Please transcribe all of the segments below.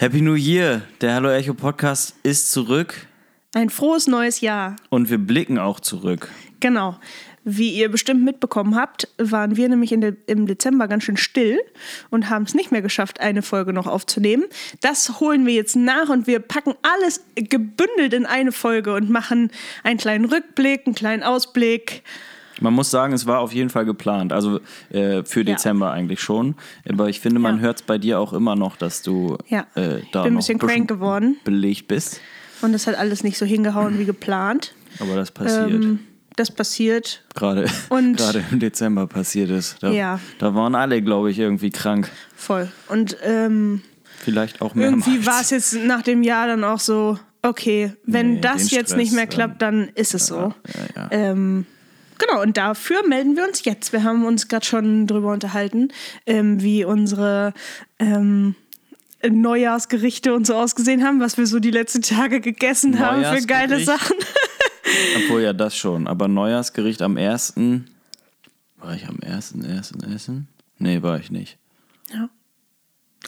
Happy New Year! Der Hallo Echo Podcast ist zurück Ein frohes neues Jahr. und wir blicken auch zurück. Genau. Wie ihr bestimmt mitbekommen habt, waren wir nämlich in de im Dezember ganz schön still und haben es nicht mehr geschafft, eine Folge noch aufzunehmen. Das holen wir jetzt nach und wir packen alles gebündelt in eine Folge und machen einen kleinen Rückblick, einen kleinen Ausblick. Man muss sagen, es war auf jeden Fall geplant. Also äh, für Dezember eigentlich schon. Aber ich finde, man Ja. hört es bei dir auch immer noch, dass du Ja. äh, da Bin ein bisschen crank geworden. belegt bist. Und das hat alles nicht so hingehauen wie geplant. Aber das passiert. Ähm, das passiert. gerade, und- gerade im Dezember passiert es. Da, Ja. da waren alle, glaube ich, irgendwie krank. Voll. Und ähm, Vielleicht auch mehrmals. irgendwie war es jetzt nach dem Jahr dann auch so, okay, wenn Nee, das jetzt Stress, nicht mehr ähm, klappt, dann ist es so. Ja, ja. Ähm, genau, und dafür melden wir uns jetzt. Wir haben uns gerade schon drüber unterhalten, ähm, wie unsere ähm, Neujahrsgerichte und so ausgesehen haben, was wir so die letzten Tage gegessen haben für geile? Sachen. Obwohl ja das schon. Aber Neujahrsgericht am 1. War ich am 1. 1. essen? Nee, war ich nicht.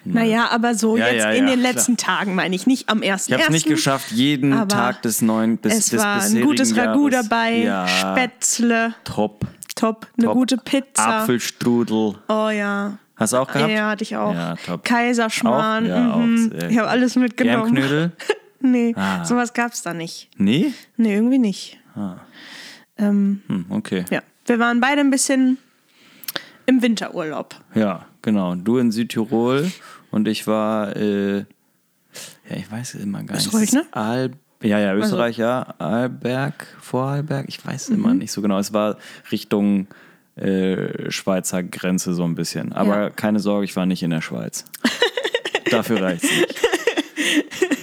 Naja, aber so Ja, jetzt ja, in ja, den klar. letzten Tagen, meine ich, nicht am ersten. Ich habe es nicht geschafft, jeden Tag des neuen bis Es des war ein gutes Ragout Jahres. dabei, Spätzle, top. top, eine top. gute Pizza. Apfelstrudel. Oh ja. Hast du auch gehabt? Ja, hatte ich auch. Ja, top. Kaiserschmarrn. Auch? Ja, auch mhm. sehr Ich habe alles mitgenommen. Germknödel? Nee, Ah. sowas gab es da nicht. Nee? Nee, irgendwie nicht. Ähm, Hm, okay. ja, wir waren beide ein bisschen im Winterurlaub. Ja, genau. Du in Südtirol und ich war, äh, ja, ich weiß immer gar nicht. Österreich, es ne? Al ja, ja, Österreich, ja. Arlberg, Vorarlberg, ich weiß immer Mhm. nicht so genau. Es war Richtung äh, Schweizer Grenze so ein bisschen. Aber Ja. keine Sorge, ich war nicht in der Schweiz. Dafür reicht's nicht.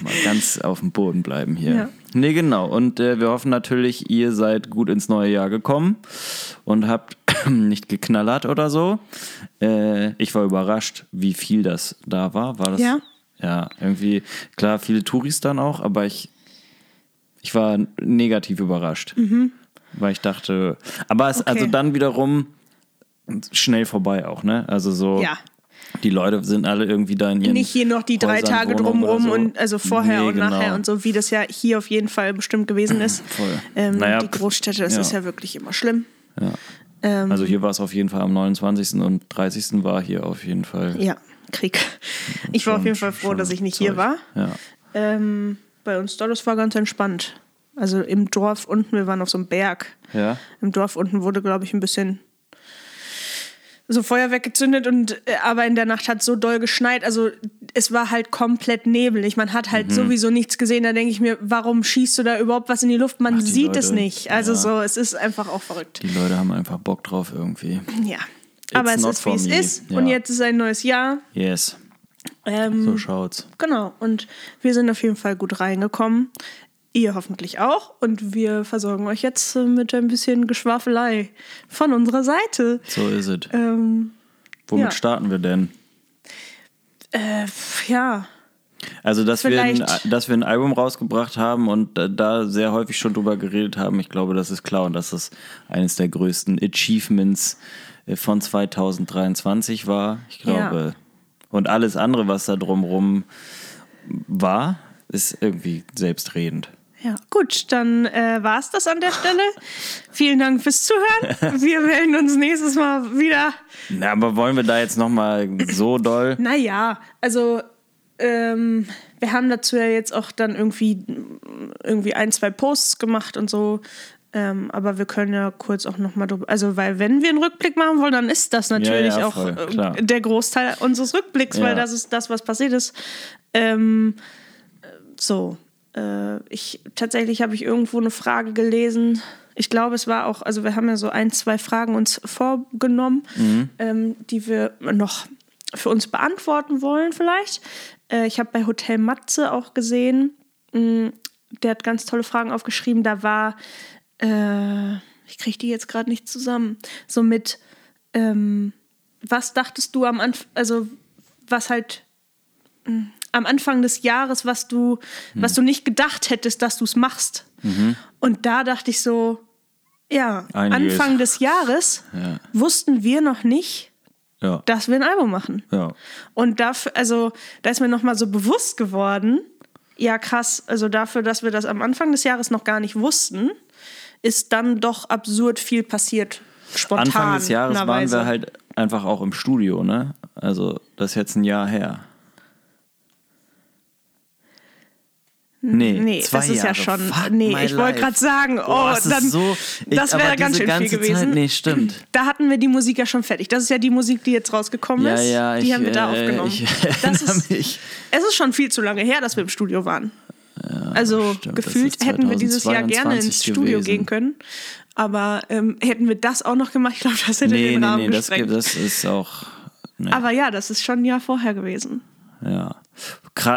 Mal ganz auf dem Boden bleiben hier. Ja. Nee, genau. Und äh, wir hoffen natürlich, ihr seid gut ins neue Jahr gekommen und habt nicht geknallert oder so. Äh, ich war überrascht, wie viel das da war. War das? Ja? Ja, irgendwie, klar, viele Touris dann auch, aber ich, ich war negativ überrascht. Weil ich dachte, aber es, Mhm. Okay. also dann wiederum schnell vorbei auch, ne? Also so. Ja. Die Leute sind alle irgendwie da in ihren Nicht hier noch die drei Häusern, Tage drumrum oder so. und also vorher Nee, und nachher genau. und so, wie das ja hier auf jeden Fall bestimmt gewesen ist. Voll. Ähm, Naja, die Großstädte, das ja. ist ja wirklich immer schlimm. Ja. Ähm, Also hier war es auf jeden Fall am 29. und 30. war hier auf jeden Fall. ja, Krieg. Ich war auf jeden Fall froh, dass ich nicht hier Zeug. war. Ja. Ähm, bei uns da, das war ganz entspannt. Also im Dorf unten, wir waren auf so einem Berg. Ja. Im Dorf unten wurde, glaube ich, ein bisschen so Feuerwerk gezündet und äh, aber in der Nacht hat so doll geschneit. Also es war halt komplett nebelig. Man hat Mhm. halt sowieso nichts gesehen. Da denke ich mir, warum schießt du da überhaupt was in die Luft? Man Ach, die sieht es Leute, nicht. Also ja. so, es ist einfach auch verrückt. Die Leute haben einfach Bock drauf irgendwie. Ja. Aber es ist, wie es ist. Ja. Und jetzt ist ein neues Jahr. Yes. Ähm, So schaut's. Genau. Und wir sind auf jeden Fall gut reingekommen. Ihr hoffentlich auch. Und wir versorgen euch jetzt mit ein bisschen Geschwafelei von unserer Seite. So ist es. Ähm, Womit ja. starten wir denn? äh, ja. Also, dass wir, ein, dass wir ein Album rausgebracht haben und äh, da sehr häufig schon drüber geredet haben, ich glaube, das ist klar und dass das eines der größten Achievements äh, von 2023 war. Ich glaube. Und alles andere, was da drumrum war, ist irgendwie selbstredend. Ja, gut, dann äh, war es das an der Stelle. Vielen Dank fürs Zuhören. Wir melden uns nächstes Mal wieder. Na, aber wollen wir da jetzt nochmal so doll? Naja, also ähm, wir haben dazu ja jetzt auch dann irgendwie, irgendwie ein, zwei Posts gemacht und so. Ähm, aber wir können ja kurz auch nochmal drüber. Also, weil, wenn wir einen Rückblick machen wollen, dann ist das natürlich ja, auch voll, äh, klar. der Großteil unseres Rückblicks, Ja. weil das ist das, was passiert ist. Ähm, so. Äh, ich, tatsächlich habe ich irgendwo eine Frage gelesen. Ich glaube, es war auch, also wir haben ja so ein, zwei Fragen uns vorgenommen, ähm, die wir noch für uns beantworten wollen, vielleicht. Äh, ich habe bei Hotel Matze auch gesehen, mh, der hat ganz tolle Fragen aufgeschrieben. Da war, äh, ich kriege die jetzt gerade nicht zusammen, so mit, ähm, was dachtest du am Anfang, also was halt mh, am Anfang des Jahres, was du, was du nicht gedacht hättest, dass du es machst. Und da dachte ich so, ja, Einiges. Anfang des Jahres Ja. wussten wir noch nicht, Ja. dass wir ein Album machen. Ja. Und dafür, also da ist mir nochmal so bewusst geworden, ja krass, also dafür, dass wir das am Anfang des Jahres noch gar nicht wussten, ist dann doch absurd viel passiert. Spontan. Anfang des Jahres waren wir halt einfach auch im Studio, ne? Also das ist jetzt ein Jahr her. Nee, Nee, zwei das ist Jahre. ja schon. Fuck nee, ich wollte gerade sagen, oh, Boah, das dann. so- ich- das wäre ganz schön viel gewesen. Zeit- nee, stimmt. Da hatten wir die Musik ja schon fertig. Das ist ja die Musik, die jetzt rausgekommen Ja, ist. ja, die ich, haben wir da äh, aufgenommen. das ist, mich. Es ist schon viel zu lange her, dass wir im Studio waren. also stimmt, das gefühlt hätten wir dieses Jahr gerne 2022 ins Studio gewesen. gehen können. Aber ähm, hätten wir das auch noch gemacht, ich glaube, das hätte Nee, den nee, Rahmen nee, das, gesprengt. gibt- das ist auch. Nee, Aber ja, das ist schon ein Jahr vorher gewesen. ja.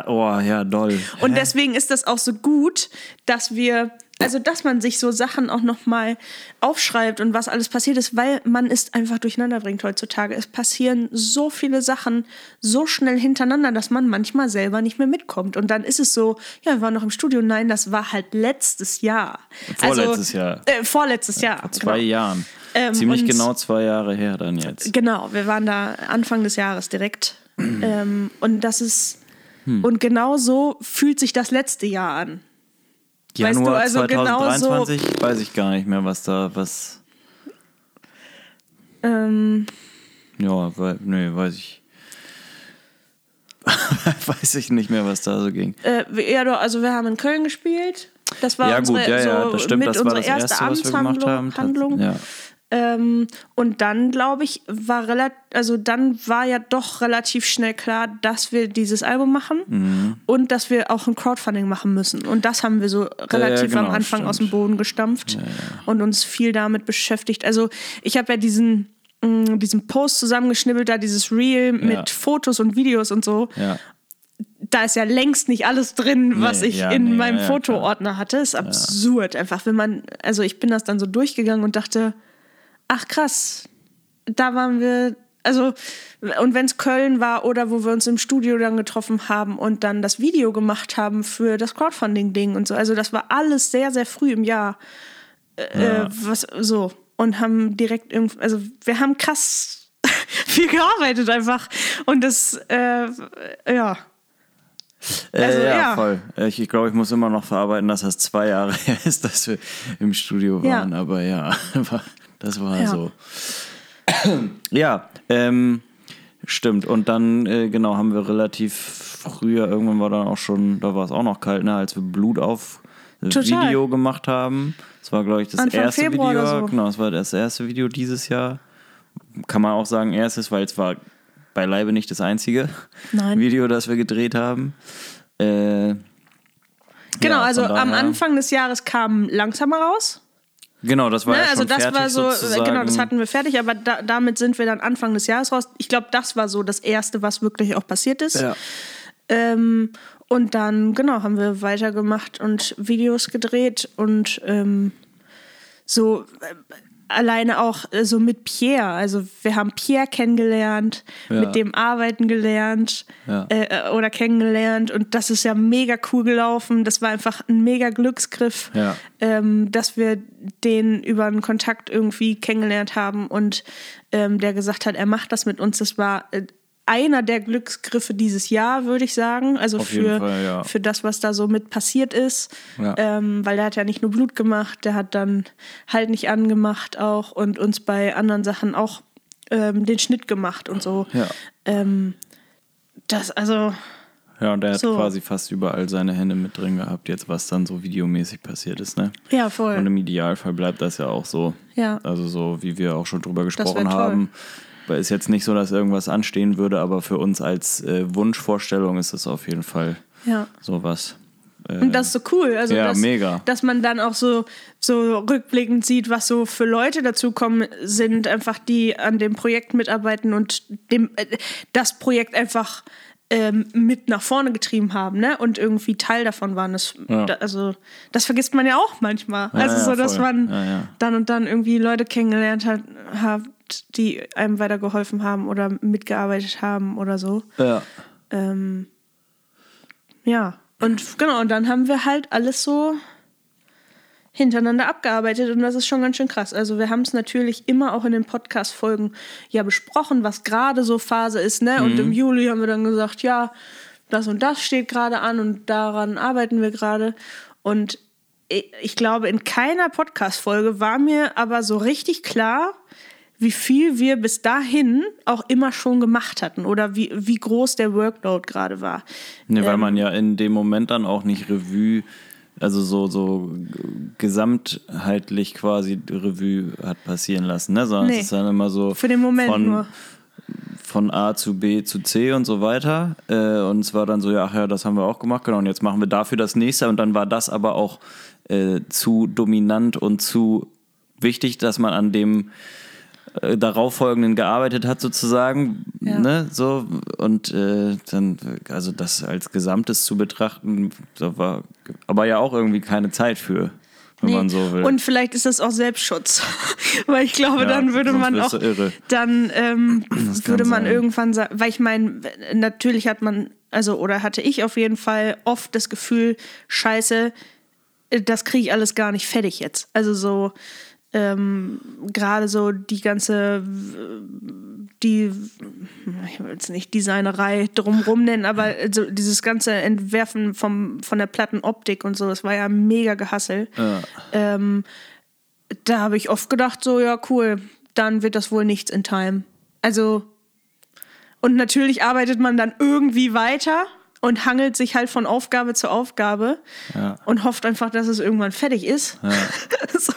Oh, ja, doll. Und Hä? deswegen ist das auch so gut, dass wir, also dass man sich so Sachen auch nochmal aufschreibt und was alles passiert ist, weil man es einfach durcheinander bringt heutzutage. Es passieren so viele Sachen so schnell hintereinander, dass man manchmal selber nicht mehr mitkommt. Und dann ist es so, ja, wir waren noch im Studio. Nein, das war halt letztes Jahr. Vorletztes Jahr. Äh, vorletztes Jahr. Vor zwei genau. Jahren. Ähm, Ziemlich genau zwei Jahre her dann jetzt. Genau, wir waren da Anfang des Jahres direkt. ähm, und das ist, Hm. und genau so fühlt sich das letzte Jahr an. Weißt du, Januar also genau so- 2023 weiß ich gar nicht mehr, was da, was. Ähm, Ja, weil, nee, weiß ich. weiß ich nicht mehr, was da so ging. Äh, ja, doch, also wir haben in Köln gespielt. Das war ja, gut, unsere, ja, ja, so das stimmt, das war unsere das erste Erste, was wir gemacht haben. Amtshandlung. Ja. Ähm, und dann, glaube ich, war relativ, also dann war ja doch relativ schnell klar, dass wir dieses Album machen Mhm. und dass wir auch ein Crowdfunding machen müssen. Und das haben wir so relativ am genau, Anfang stimmt. aus dem Boden gestampft und uns viel damit beschäftigt. Also ich habe ja diesen, mh, diesen Post zusammengeschnibbelt, da dieses Reel mit Fotos und Videos und so ja. da ist ja längst nicht alles drin, was Nee, ich ja, in nee, meinem ja, ja, Fotoordner hatte. Ist absurd einfach, wenn man, also ich bin das dann so durchgegangen und dachte, ach krass, da waren wir, also und wenn es Köln war oder wo wir uns im Studio dann getroffen haben und dann das Video gemacht haben für das Crowdfunding-Ding und so, also das war alles sehr, sehr früh im Jahr, äh, was so und haben direkt irgendwie, also wir haben krass viel gearbeitet einfach und das, äh, ja. Also, äh, ja, ja. voll. Ich, ich glaube, ich muss immer noch verarbeiten, dass das zwei Jahre her ist, dass wir im Studio Ja. waren. Aber ja, das war Ja. so. ja, ähm, stimmt. Und dann, äh, genau, haben wir relativ früher, irgendwann war dann auch schon, da war es auch noch kalt, ne, als wir Blut auf Total. Video gemacht haben. Das war, glaube ich, das Anfang erste Februar Video. so. Genau, das war das erste Video dieses Jahr. Kann man auch sagen, erstes, weil es war beileibe nicht das einzige Nein. Video, das wir gedreht haben. Äh, Genau, ja, also am Anfang des Jahres kam langsamer raus. Genau, das war Ne? ja Also das fertig war so, äh, sozusagen. genau, das hatten wir fertig, aber da, damit sind wir dann Anfang des Jahres raus. Ich glaube, das war so das Erste, was wirklich auch passiert ist. ja. Ähm, und dann, genau, haben wir weitergemacht und Videos gedreht und ähm, so äh, alleine auch äh, so mit Pierre. Also wir haben Pierre kennengelernt, Ja. mit dem arbeiten gelernt Ja. äh, äh, oder kennengelernt und das ist ja mega cool gelaufen. Das war einfach ein mega Glücksgriff, Ja. ähm, dass wir den über einen Kontakt irgendwie kennengelernt haben und ähm, der gesagt hat, er macht das mit uns. Das war äh, einer der Glücksgriffe dieses Jahr, würde ich sagen. Also Auf für, Fall, ja. für das, was da so mit passiert ist. Ja. Ähm, weil der hat ja nicht nur Blut gemacht, der hat dann halt nicht angemacht auch und uns bei anderen Sachen auch ähm, den Schnitt gemacht und so. Ja. Ähm, das, also, Ja, und er hat So. quasi fast überall seine Hände mit drin gehabt, jetzt was dann so videomäßig passiert ist, ne? ja, voll. Und im Idealfall bleibt das ja auch so. Ja. Also so, wie wir auch schon drüber gesprochen toll. Weil ist jetzt nicht so, dass irgendwas anstehen würde, aber für uns als äh, Wunschvorstellung ist es auf jeden Fall ja. sowas. Äh, Und das ist so cool. Also, Ja, dass, mega. dass man dann auch so, so rückblickend sieht, was so für Leute dazukommen sind, einfach die an dem Projekt mitarbeiten und dem, äh, das Projekt einfach ähm, mit nach vorne getrieben haben, ne? Und irgendwie Teil davon waren. Das, Ja. da, also, das vergisst man ja auch manchmal. Ja, also ja, so, dass voll. man Ja, ja. dann und dann irgendwie Leute kennengelernt hat, die einem weitergeholfen haben oder mitgearbeitet haben oder so. ja. Ähm, ja, und genau, und dann haben wir halt alles so, hintereinander abgearbeitet und das ist schon ganz schön krass. Also wir haben es natürlich immer auch in den Podcast-Folgen ja besprochen, was gerade so Phase ist, ne? Und im Mhm. Juli haben wir dann gesagt, ja, das und das steht gerade an und daran arbeiten wir gerade. Und ich glaube, in keiner Podcast-Folge war mir aber so richtig klar, wie viel wir bis dahin auch immer schon gemacht hatten oder wie, wie groß der Workload gerade war. Ne, weil Ähm. man ja in dem Moment dann auch nicht Revue, also so, so gesamtheitlich quasi Revue hat passieren lassen, ne? Sondern Nee. es ist dann immer so Für den Moment von, nur. von A zu B zu C und so weiter. Äh, und es war dann so, ja, ach ja, das haben wir auch gemacht, genau. Und jetzt machen wir dafür das nächste. Und dann war das aber auch äh, zu dominant und zu wichtig, dass man an dem äh, darauffolgenden gearbeitet hat sozusagen, Ja. ne, so und äh, dann, also das als Gesamtes zu betrachten, da war aber ja auch irgendwie keine Zeit für, wenn Nee. man so will. Und vielleicht ist das auch Selbstschutz. Weil ich glaube, Ja, dann würde man auch, irre. dann ähm, würde man sein. irgendwann sagen, weil ich meine, natürlich hat man, also oder hatte ich auf jeden Fall oft das Gefühl, scheiße, äh, das kriege ich alles gar nicht fertig jetzt. Also so ähm, gerade so die ganze die ich will es nicht Designerei drumrum nennen, aber also dieses ganze Entwerfen vom, von der Plattenoptik und so, das war ja mega gehassel. Ähm, da habe ich oft gedacht, so, ja, cool, dann wird das wohl nichts in Time. Also, und natürlich arbeitet man dann irgendwie weiter und hangelt sich halt von Aufgabe zu Aufgabe Ja. und hofft einfach, dass es irgendwann fertig ist. so.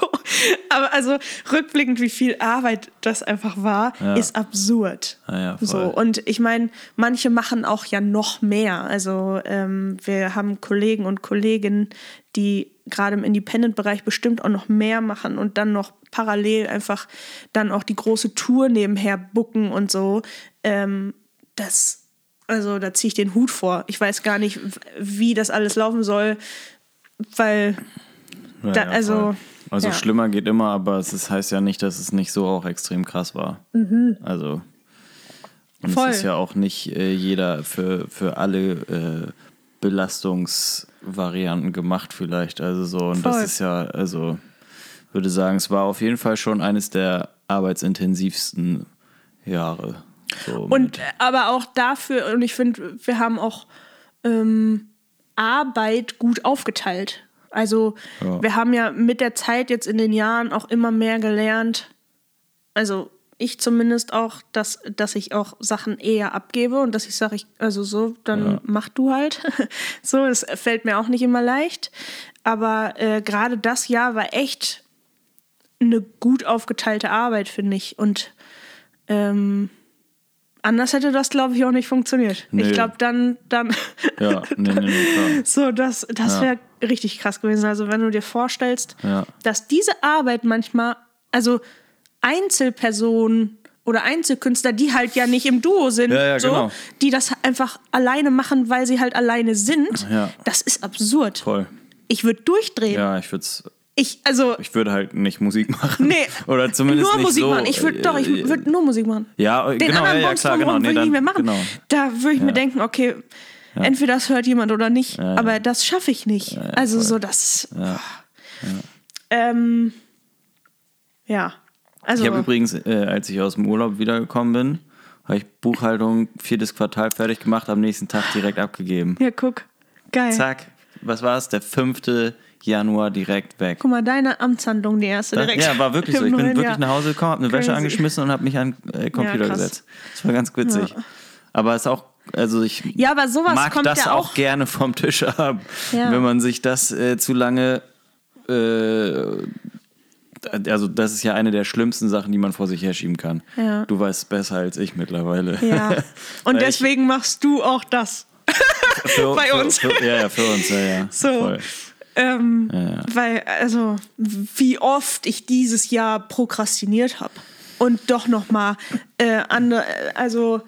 Aber also rückblickend, wie viel Arbeit das einfach war, Ja. ist absurd. Ja, so. Und ich meine, manche machen auch ja noch mehr. Also ähm, wir haben Kollegen und Kolleginnen, die gerade im Independent-Bereich bestimmt auch noch mehr machen und dann noch parallel einfach dann auch die große Tour nebenher bucken und so. Ähm, das, also da ziehe ich den Hut vor. Ich weiß gar nicht, wie das alles laufen soll, weil Ja, da, ja, also voll. also ja. schlimmer geht immer, aber es ist, heißt ja nicht, dass es nicht so auch extrem krass war. Also und Mhm. Voll. es ist ja auch nicht äh, jeder für, für alle äh, Belastungsvarianten gemacht vielleicht. Also so, und das Voll. ist ja, also würde sagen, es war auf jeden Fall schon eines der arbeitsintensivsten Jahre. So Und äh, aber auch dafür, und ich finde, wir haben auch ähm, Arbeit gut aufgeteilt. Also Ja. wir haben ja mit der Zeit jetzt in den Jahren auch immer mehr gelernt, also ich zumindest auch, dass, dass ich auch Sachen eher abgebe und dass ich sage, ich, also so, dann Ja. mach du halt. so, das fällt mir auch nicht immer leicht. Aber äh, gerade das Jahr war echt eine gut aufgeteilte Arbeit, finde ich. Und ähm, anders hätte das, glaube ich, auch nicht funktioniert. Nee. Ich glaube, dann, dann ja, nee, nee, nee, klar. so, das, das Ja. wäre richtig krass gewesen. Also, wenn du dir vorstellst, Ja. dass diese Arbeit manchmal, also Einzelpersonen oder Einzelkünstler, die halt ja nicht im Duo sind, Ja, ja, so, genau. die das einfach alleine machen, weil sie halt alleine sind, Ja. das ist absurd. Voll. Ich würde durchdrehen. Ja, ich würde es Ich, also, Ich würde halt nicht Musik machen. nee, Oder zumindest nur nicht Musik so, machen. Ich würde, doch, ich äh, würde nur Musik machen. Ja, Den genau, anderen ja, ja, Bums klar, genau. Nee, würde ich dann, nicht mehr machen. Genau. Da würde ich mir denken, okay, entweder das hört jemand oder nicht, ja. aber das schaffe ich nicht. also so das. Ja. Ähm, ja. Also, Ich habe übrigens, äh, als ich aus dem Urlaub wiedergekommen bin, habe ich Buchhaltung viertes Quartal fertig gemacht, am nächsten Tag direkt abgegeben. ja, guck. Geil. Zack, was war es? Der 5. Januar direkt weg. Guck mal, deine Amtshandlung, die erste direkt. Ja, war wirklich so. Ich bin wirklich Jahr. nach Hause gekommen, habe eine Wäsche angeschmissen und habe mich an äh, Computer Ja, gesetzt. Das war ganz witzig. Aber es ist auch, also ich Ja, aber sowas mag kommt das ja auch auch. gerne vom Tisch haben, Ja. wenn man sich das äh, zu lange. Äh, also, das ist ja eine der schlimmsten Sachen, die man vor sich herschieben kann. Ja. Du weißt besser als ich mittlerweile. Ja. Und Weil ich- deswegen machst du auch das. für, bei für, uns. Für, ja, ja, für uns, ja, ja. So. Voll. Ähm, ja. Weil, also, wie oft ich dieses Jahr prokrastiniert habe. Und doch nochmal äh, andere, also.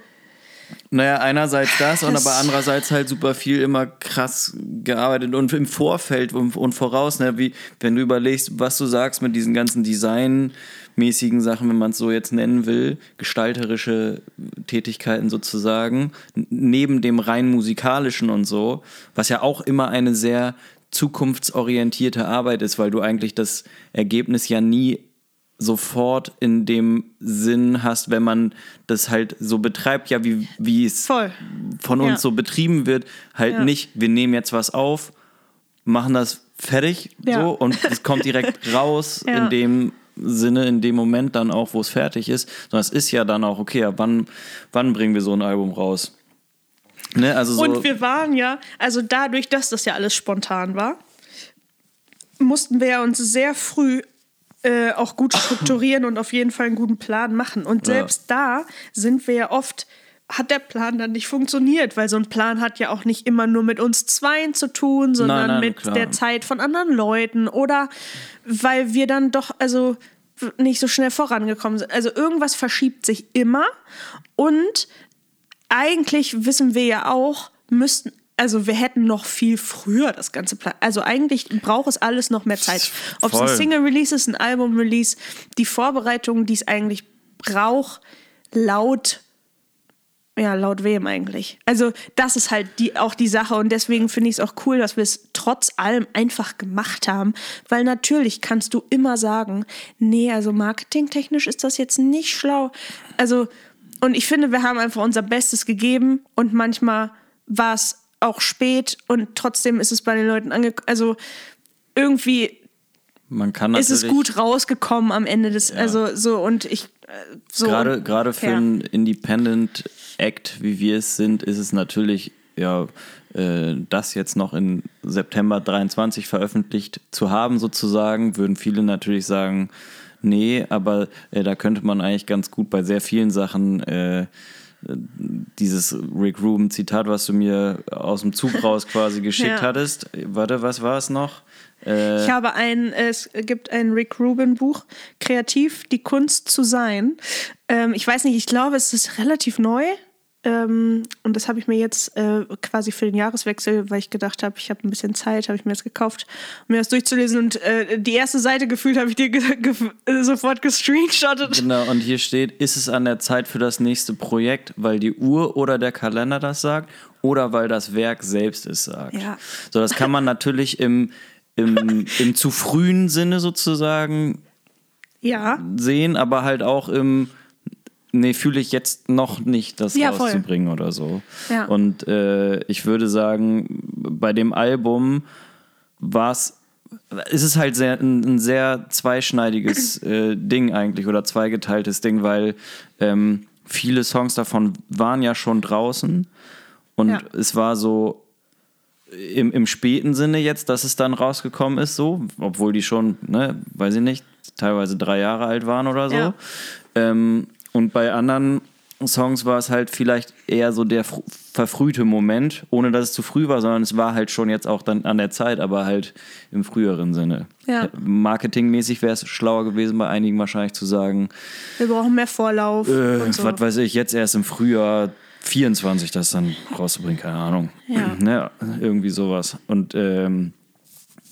Naja, einerseits das und aber andererseits halt super viel immer krass gearbeitet und im Vorfeld und, und voraus, ne, wie wenn du überlegst, was du sagst mit diesen ganzen designmäßigen Sachen, wenn man es so jetzt nennen will, gestalterische Tätigkeiten sozusagen, neben dem rein musikalischen und so, was ja auch immer eine sehr zukunftsorientierte Arbeit ist, weil du eigentlich das Ergebnis ja nie sofort in dem Sinn hast, wenn man das halt so betreibt, ja, wie, wie es Voll. von uns Ja. so betrieben wird, halt Ja. nicht, wir nehmen jetzt was auf, machen das fertig Ja. so und es kommt direkt raus in dem Sinne, in dem Moment dann auch, wo es fertig ist, sondern es ist ja dann auch, okay, ja, wann, wann bringen wir so ein Album raus? Ne, also so, Und wir waren ja, also dadurch, dass das ja alles spontan war, mussten wir ja uns sehr früh äh, auch gut strukturieren und auf jeden Fall einen guten Plan machen. Und Ja. selbst da sind wir ja oft, hat der Plan dann nicht funktioniert, weil so ein Plan hat ja auch nicht immer nur mit uns Zweien zu tun, sondern nein, mit klar. der Zeit von anderen Leuten oder weil wir dann doch, also nicht so schnell vorangekommen sind. Also irgendwas verschiebt sich immer und eigentlich wissen wir ja auch, müssten, also wir hätten noch viel früher das ganze Plan. Also eigentlich braucht es alles noch mehr Zeit. Ob es ein. Single-Release ist, ein Album-Release, die Vorbereitung, die es eigentlich braucht, laut, ja, laut wem eigentlich? Also das ist halt die, auch die Sache und deswegen finde ich es auch cool, dass wir es trotz allem einfach gemacht haben, weil natürlich kannst du immer sagen, nee, also marketingtechnisch ist das jetzt nicht schlau. Also und ich finde, wir haben einfach unser Bestes gegeben und manchmal war es auch spät und trotzdem ist es bei den Leuten angekommen. Also irgendwie man kann ist es gut rausgekommen am Ende des, also so und ich äh, so gerade gerade für ja. einen Independent Act, wie wir es sind, ist es natürlich ja äh, das jetzt noch in September 23 veröffentlicht zu haben sozusagen, würden viele natürlich sagen, nee, aber äh, da könnte man eigentlich ganz gut bei sehr vielen Sachen äh, dieses Rick Rubin Zitat, was du mir aus dem Zug raus quasi geschickt Ja. hattest. Warte, was war es noch? Äh, Ich habe ein, es gibt ein Rick Rubin Buch, Kreativ, die Kunst zu sein. Ähm, ich weiß nicht, ich glaube, es ist relativ neu. Ähm, und das habe ich mir jetzt äh, quasi für den Jahreswechsel, weil ich gedacht habe, ich habe ein bisschen Zeit, habe ich mir das gekauft, um mir das durchzulesen. Und äh, die erste Seite gefühlt habe ich dir ge ge äh, sofort gescreenshottet. Genau, und hier steht, ist es an der Zeit für das nächste Projekt, weil die Uhr oder der Kalender das sagt oder weil das Werk selbst es sagt. Ja. So, das kann man natürlich im, im, im zu frühen Sinne sozusagen Ja, sehen, aber halt auch im, nee, fühle ich jetzt noch nicht, das Ja, voll. rauszubringen oder so. Ja. Und äh, ich würde sagen, bei dem Album war es, ist es halt sehr, ein, ein sehr zweischneidiges äh, Ding eigentlich oder zweigeteiltes Ding, weil ähm, viele Songs davon waren ja schon draußen und Ja. es war so, im, im späten Sinne jetzt, dass es dann rausgekommen ist, so, obwohl die schon, ne, weiß ich nicht, teilweise drei Jahre alt waren oder so. Ja. Ähm, und bei anderen Songs war es halt vielleicht eher so der fr- verfrühte Moment, ohne dass es zu früh war, sondern es war halt schon jetzt auch dann an der Zeit, aber halt im früheren Sinne. Ja. Marketingmäßig wäre es schlauer gewesen, bei einigen wahrscheinlich zu sagen, wir brauchen mehr Vorlauf. äh, und so. was weiß ich, jetzt erst im Frühjahr 24 das dann rauszubringen, keine Ahnung. Ja. Ne, irgendwie sowas. Und ähm,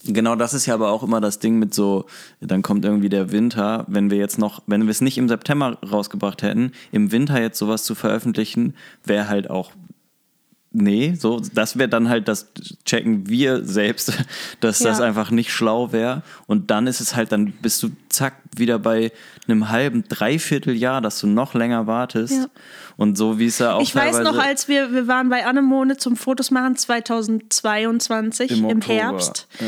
genau das ist ja aber auch immer das Ding mit so, dann kommt irgendwie der Winter, wenn wir jetzt noch, wenn wir es nicht im September rausgebracht hätten, im Winter jetzt sowas zu veröffentlichen, wäre halt auch Nee, so, das wäre dann halt das checken wir selbst, dass das Ja. einfach nicht schlau wäre. Und dann ist es halt, dann bist du zack wieder bei einem halben, dreiviertel Jahr, dass du noch länger wartest. Ja. Und so wie es ja auch Ich weiß noch, als wir, wir waren bei Anemone zum Fotos machen 2022 Im im, Herbst. ja.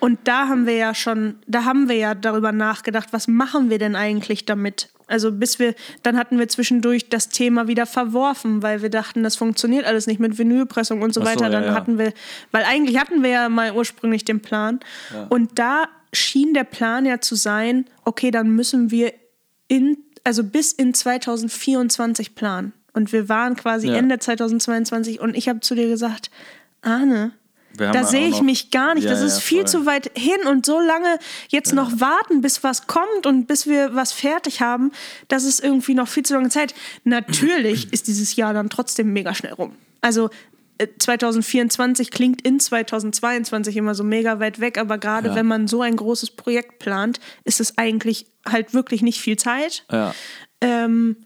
Und da haben wir ja schon, da haben wir ja darüber nachgedacht, was machen wir denn eigentlich damit? Also bis wir, dann hatten wir zwischendurch das Thema wieder verworfen, weil wir dachten, das funktioniert alles nicht mit Vinylpressung und so so, weiter. ja, Dann ja. hatten wir, weil eigentlich hatten wir ja mal ursprünglich den Plan. Und da schien der Plan ja zu sein, okay, dann müssen wir in, also bis in 2024 planen. Und wir waren quasi Ja. Ende 2022 und ich habe zu dir gesagt, Arne, da ja sehe ich noch- mich gar nicht. Ja, das ist ja, viel zu weit hin und so lange jetzt noch warten, bis was kommt und bis wir was fertig haben, das ist irgendwie noch viel zu lange Zeit. Natürlich ist dieses Jahr dann trotzdem mega schnell rum. Also 2024 klingt in 2022 immer so mega weit weg, aber gerade Ja. wenn man so ein großes Projekt plant, ist es eigentlich halt wirklich nicht viel Zeit. ja. Ähm,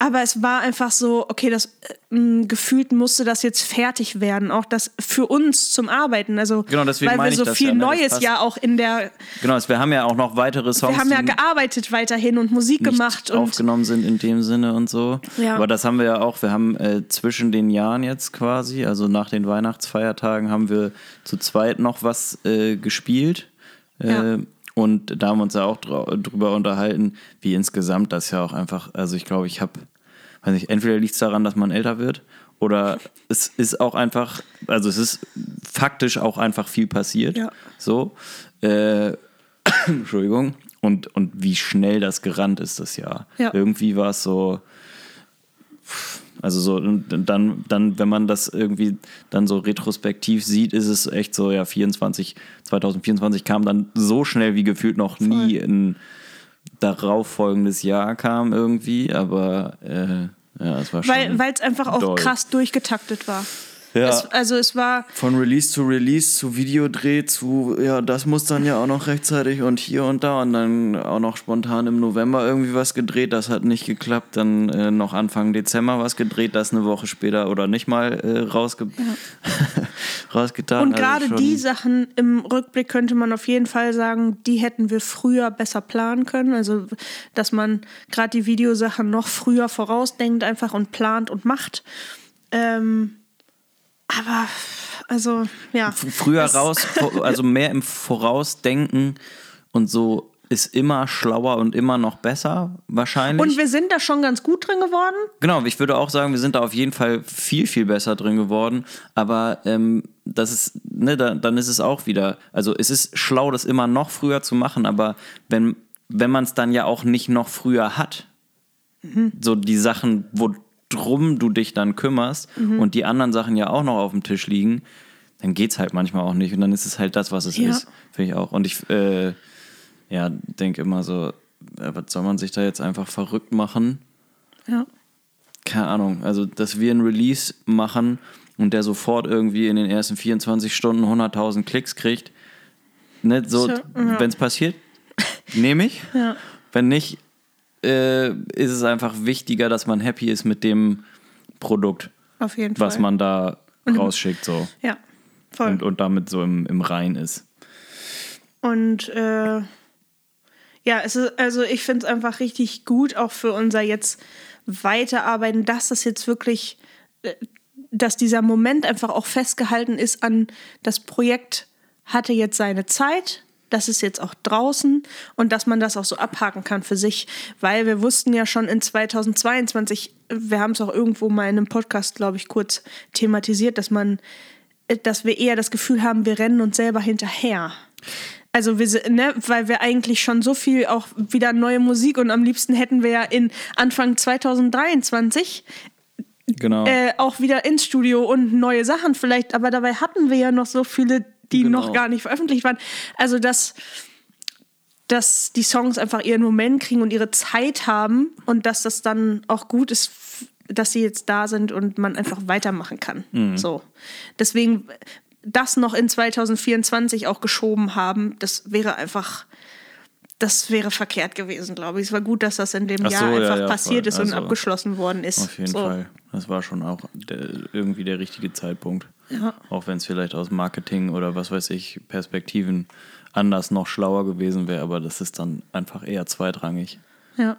aber es war einfach so, okay, das äh, gefühlt musste das jetzt fertig werden, auch das für uns zum Arbeiten. Also genau, deswegen weil wir so viel ja, ne? Neues ja auch in der. Genau, wir haben ja auch noch weitere Songs. Wir haben ja gearbeitet weiterhin und Musik gemacht und aufgenommen sind in dem Sinne und so. Ja. Aber das haben wir ja auch. Wir haben äh, zwischen den Jahren jetzt quasi, also nach den Weihnachtsfeiertagen, haben wir zu zweit noch was äh, gespielt. Äh, Ja. Und da haben wir uns ja auch drüber unterhalten, wie insgesamt das ja auch einfach, also ich glaube, ich habe, weiß nicht, entweder liegt es daran, dass man älter wird oder es ist auch einfach, also es ist faktisch auch einfach viel passiert. Ja. So. Äh, Entschuldigung. Und, und wie schnell das gerannt ist, das Jahr. Ja. Irgendwie war es so, also so, und dann, dann, wenn man das irgendwie dann so retrospektiv sieht, ist es echt so, ja, 24, 2024 kam dann so schnell wie gefühlt noch nie ein darauffolgendes Jahr kam irgendwie, aber äh, ja, es war schon. weil weil es einfach auch doll. krass durchgetaktet war. Ja. Es, also es war Von Release zu Release, zu Videodreh, zu, ja, das muss dann ja auch noch rechtzeitig und hier und da und dann auch noch spontan im November irgendwie was gedreht, das hat nicht geklappt, dann äh, noch Anfang Dezember was gedreht, das eine Woche später oder nicht mal äh, rausge rausgetan. Und Also gerade schon- die Sachen im Rückblick könnte man auf jeden Fall sagen, die hätten wir früher besser planen können. Also, dass man gerade die Videosachen noch früher vorausdenkt einfach und plant und macht. Ähm, aber, also, ja. Früher raus, also mehr im Vorausdenken und so ist immer schlauer und immer noch besser, wahrscheinlich. Und wir sind da schon ganz gut drin geworden. Genau, ich würde auch sagen, wir sind da auf jeden Fall viel, viel besser drin geworden. Aber ähm, das ist, ne, da, dann ist es auch wieder, also es ist schlau, das immer noch früher zu machen, aber wenn, wenn man es dann ja auch nicht noch früher hat, so die Sachen, worum du dich dann kümmerst und die anderen Sachen ja auch noch auf dem Tisch liegen, dann geht es halt manchmal auch nicht. Und dann ist es halt das, was es Ja. ist, finde ich auch. Und ich, äh, ja, denke immer so, was soll man sich da jetzt einfach verrückt machen? Ja. keine Ahnung, also dass wir einen Release machen und der sofort irgendwie in den ersten 24 Stunden 100.000 Klicks kriegt, ne, so, So, ja. wenn es passiert, nehme ich. Ja. Wenn nicht, äh, ist es einfach wichtiger, dass man happy ist mit dem Produkt, Auf jeden Fall. was man da rausschickt so Ja, voll. und, und damit so im, im Rein ist. Und äh, ja, es ist, also ich finde es einfach richtig gut, auch für unser jetzt Weiterarbeiten, dass das jetzt wirklich, äh, dass dieser Moment einfach auch festgehalten ist an das Projekt hatte jetzt seine Zeit. Das ist jetzt auch draußen und dass man das auch so abhaken kann für sich, weil wir wussten ja schon in 2022, wir haben es auch irgendwo mal in einem Podcast, glaube ich, kurz thematisiert, dass man, äh, dass wir eher das Gefühl haben, wir rennen uns selber hinterher. Also wir, ne, weil wir eigentlich schon so viel auch wieder neue Musik und am liebsten hätten wir ja in Anfang 2023 Genau. äh, auch wieder ins Studio und neue Sachen vielleicht, aber dabei hatten wir ja noch so viele, die Genau. noch gar nicht veröffentlicht waren. Also dass, dass die Songs einfach ihren Moment kriegen und ihre Zeit haben und dass das dann auch gut ist, dass sie jetzt da sind und man einfach weitermachen kann. Mhm. So. Deswegen das noch in 2024 auch geschoben haben, das wäre einfach das wäre verkehrt gewesen, glaube ich. Es war gut, dass das in dem Ach Jahr so, ja, einfach ja, passiert voll. ist und Also, abgeschlossen worden ist. Auf jeden so. Fall. Das war schon auch der, irgendwie der richtige Zeitpunkt. Ja. Auch wenn es vielleicht aus Marketing oder was weiß ich, Perspektiven anders noch schlauer gewesen wäre, aber das ist dann einfach eher zweitrangig, Ja.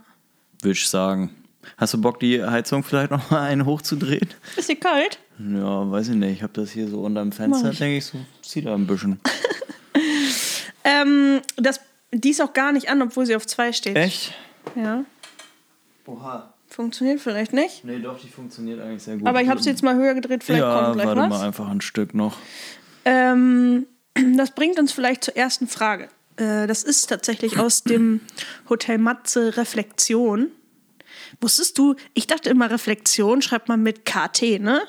würde ich sagen. Hast du Bock, die Heizung vielleicht noch mal einen hochzudrehen? Ist dir kalt? Ja, weiß ich nicht. Ich habe das hier so unterm Fenster, Mach ich. denke ich, so zieht da ein bisschen. Ähm, das, die ist auch gar nicht an, obwohl sie auf zwei steht. Echt? Ja. Oha. Funktioniert vielleicht nicht. Nee, doch, die funktioniert eigentlich sehr gut. Aber ich habe sie jetzt mal höher gedreht, vielleicht ja, kommt gleich warte was. mal einfach ein Stück noch. Ähm, das bringt uns vielleicht zur ersten Frage. Äh, das ist tatsächlich aus dem Hotel Matze Reflexion. Wusstest du, ich dachte immer, Reflexion schreibt man mit KT, ne?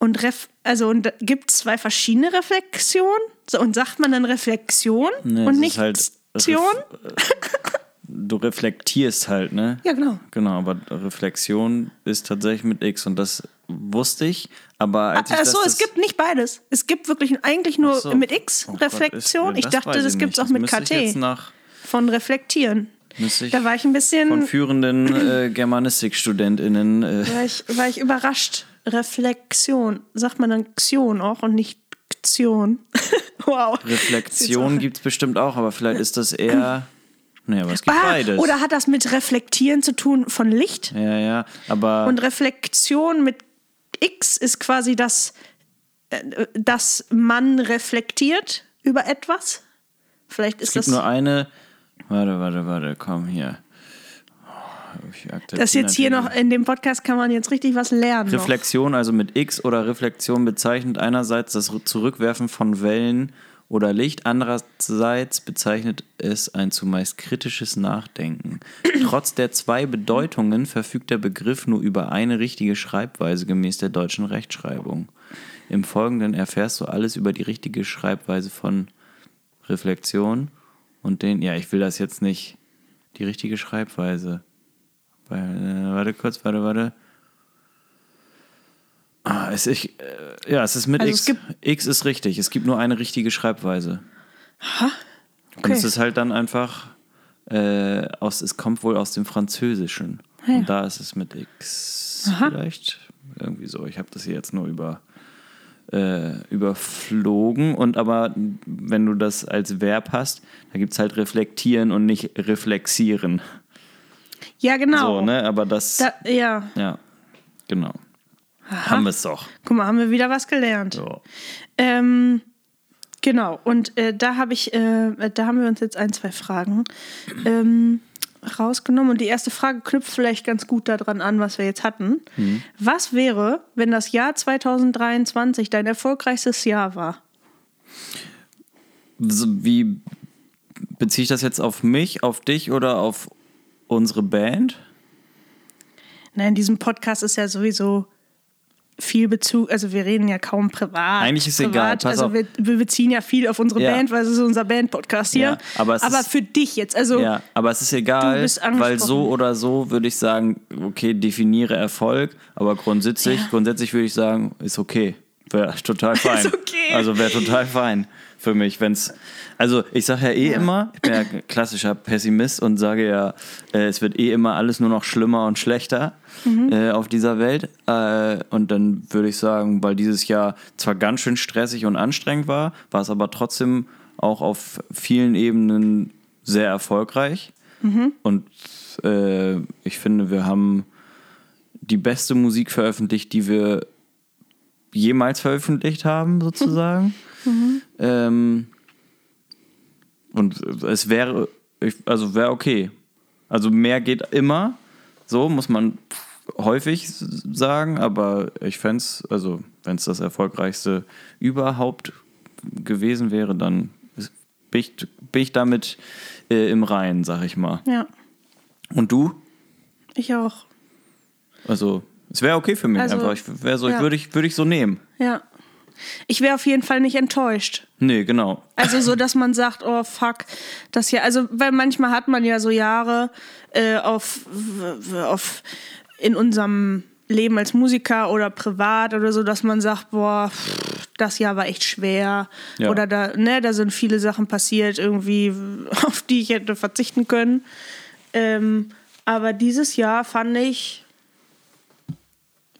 Und Ref, also und gibt zwei verschiedene Reflexionen? So, und sagt man dann Reflexion Nee, und nicht halt Tion? Du reflektierst halt, ne? Ja, genau. Genau, aber Reflexion ist tatsächlich mit X und das wusste ich, aber als ich Achso, das, es gibt nicht beides. Es gibt wirklich eigentlich nur Ach so. mit X Oh Gott, Reflexion. ist- ich dachte, das gibt es auch mit KT. Von reflektieren. Da war ich ein bisschen, von führenden äh, GermanistikstudentInnen. Äh, war ich, war ich überrascht. Reflexion. Sagt man dann Xion auch und nicht Ktion. wow. Reflexion gibt es bestimmt auch, aber vielleicht ist das eher. Naja, aber es gibt Ah, beides. oder hat das mit Reflektieren zu tun von Licht? ja, ja, aber. Und Reflexion mit X ist quasi das, äh, dass man reflektiert über etwas. Vielleicht ist es gibt das, nur eine. Warte, warte, warte, komm hier. Oh, das jetzt hier noch in dem Podcast kann man jetzt richtig was lernen. noch. Reflexion, also mit X oder Reflexion bezeichnet einerseits das Zurückwerfen von Wellen oder Licht, andererseits bezeichnet es ein zumeist kritisches Nachdenken. Trotz der zwei Bedeutungen verfügt der Begriff nur über eine richtige Schreibweise gemäß der deutschen Rechtschreibung. Im Folgenden erfährst du alles über die richtige Schreibweise von Reflexion und den, ja, ich will das jetzt nicht, die richtige Schreibweise. Äh, warte kurz, warte, warte. Ah, es ist, äh, ja, es ist mit Also X. X ist richtig. Es gibt nur eine richtige Schreibweise. Und Okay. es ist halt dann einfach äh, aus, es kommt wohl aus dem Französischen. Ja. Und da ist es mit X Aha. vielleicht. Irgendwie so. Ich habe das hier jetzt nur über, äh, überflogen. Und aber wenn du das als Verb hast, da gibt es halt reflektieren und nicht reflexieren. Ja, genau. So, ne? Aber das. da, ja, Ja, genau. Haben wir es doch. guck mal, haben wir wieder was gelernt. So. Ähm, genau, und äh, da habe ich, äh, da haben wir uns jetzt ein, zwei Fragen ähm, rausgenommen. Und die erste Frage knüpft vielleicht ganz gut daran an, was wir jetzt hatten. Was wäre, wenn das Jahr 2023 dein erfolgreichstes Jahr war? Wie beziehe ich das jetzt auf mich, auf dich oder auf unsere Band? Na, in diesem Podcast ist ja sowieso viel Bezug, also wir reden ja kaum privat. Eigentlich ist privat, egal, pass also auf. wir, wir beziehen ja viel auf unsere Ja. Band, weil es ist unser Band-Podcast hier. Ja, aber es ist- für dich jetzt, also Ja, aber es ist egal, weil so oder so würde ich sagen, okay, definiere Erfolg, aber grundsätzlich, Ja. grundsätzlich würde ich sagen, ist okay. Wäre total fein. Ist okay. Also wäre total fein für mich, wenn es. Also ich sage ja eh immer, ich bin ja klassischer Pessimist und sage ja, äh, es wird eh immer alles nur noch schlimmer und schlechter Mhm. äh, auf dieser Welt. Äh, und dann würde ich sagen, weil dieses Jahr zwar ganz schön stressig und anstrengend war, war es aber trotzdem auch auf vielen Ebenen sehr erfolgreich. Mhm. Und äh, ich finde, wir haben die beste Musik veröffentlicht, die wir jemals veröffentlicht haben, sozusagen. Ähm, und es wäre, also wäre okay. Also mehr geht immer, so muss man häufig sagen, aber ich fände es, also wenn es das erfolgreichste überhaupt gewesen wäre, dann ist, bin, ich, bin ich damit äh, im Reinen, sag ich mal. ja, Und du? ich auch. Also, es wäre okay für mich Also, einfach. Ich so, ja. ich würde ich, würde ich so nehmen. Ja. Ich wäre auf jeden Fall nicht enttäuscht. Nee, genau. Also so, dass man sagt, oh fuck, das hier, also weil manchmal hat man ja so Jahre äh, auf, auf in unserem Leben als Musiker oder privat oder so, dass man sagt, boah, pff, das Jahr war echt schwer Ja. oder da, ne, da sind viele Sachen passiert irgendwie, auf die ich hätte verzichten können. Ähm, aber dieses Jahr fand ich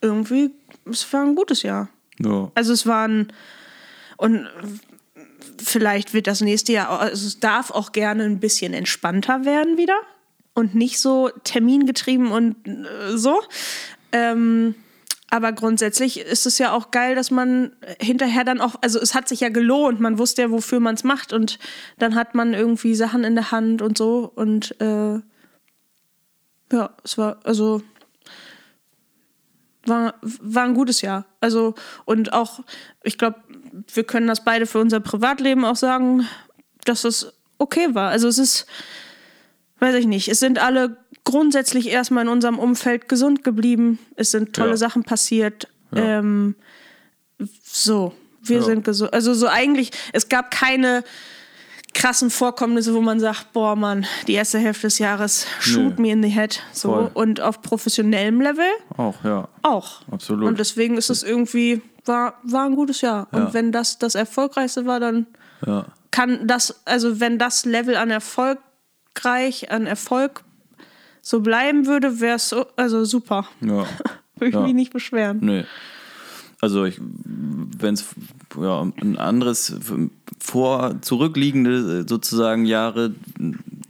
irgendwie, es war ein gutes Jahr. Ja. Also es waren und vielleicht wird das nächste Jahr, also es darf auch gerne ein bisschen entspannter werden wieder und nicht so termingetrieben und äh, so. Ähm, aber grundsätzlich ist es ja auch geil, dass man hinterher dann auch, also es hat sich ja gelohnt, man wusste ja, wofür man es macht und dann hat man irgendwie Sachen in der Hand und so und äh, ja, es war, also war, war ein gutes Jahr. Also, und auch, ich glaube, wir können das beide für unser Privatleben auch sagen, dass es okay war. Also, es ist, weiß ich nicht, es sind alle grundsätzlich erstmal in unserem Umfeld gesund geblieben. Es sind tolle Ja. Sachen passiert. Ja. Ähm, so, wir Ja. sind gesund. Also, so eigentlich, es gab keine krassen Vorkommnisse, wo man sagt, boah, Mann, die erste Hälfte des Jahres shoot Nö. me in the head. So. Voll. Und auf professionellem Level Auch, ja. auch. Absolut. Und deswegen ist es irgendwie, war, war ein gutes Jahr. Und Ja. wenn das das Erfolgreichste war, dann Ja. kann das, also wenn das Level an Erfolg erfolgreich, an Erfolg so bleiben würde, wäre es so, also super. Ja. Würde ich Ja. mich nicht beschweren. Nee. Also wenn es ja, ein anderes vor zurückliegende sozusagen Jahre,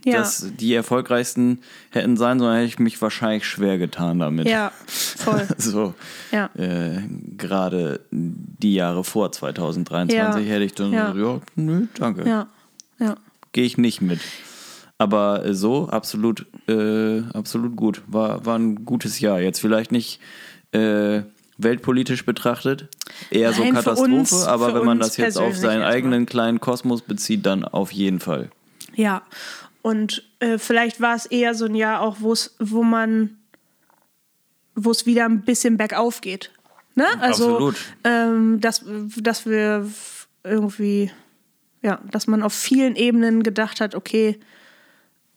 Ja. dass die erfolgreichsten hätten sein sollen, hätte ich mich wahrscheinlich schwer getan damit. Ja, voll. So Ja. äh, gerade die Jahre vor 2023 Ja. hätte ich dann Ja. so, ja, nö, danke. Ja. Ja. Gehe ich nicht mit. Aber äh, so absolut, äh, absolut gut. War, war ein gutes Jahr. Jetzt vielleicht nicht äh, weltpolitisch betrachtet, eher so Nein, für Katastrophe, uns- aber wenn man das jetzt auf seinen eigenen kleinen Kosmos bezieht, dann auf jeden Fall. Ja, und äh, vielleicht war es eher so ein Jahr auch, wo man, wo es wieder ein bisschen bergauf geht. Ne? Also, Absolut. Ähm, dass, dass wir irgendwie, ja, dass man auf vielen Ebenen gedacht hat, okay,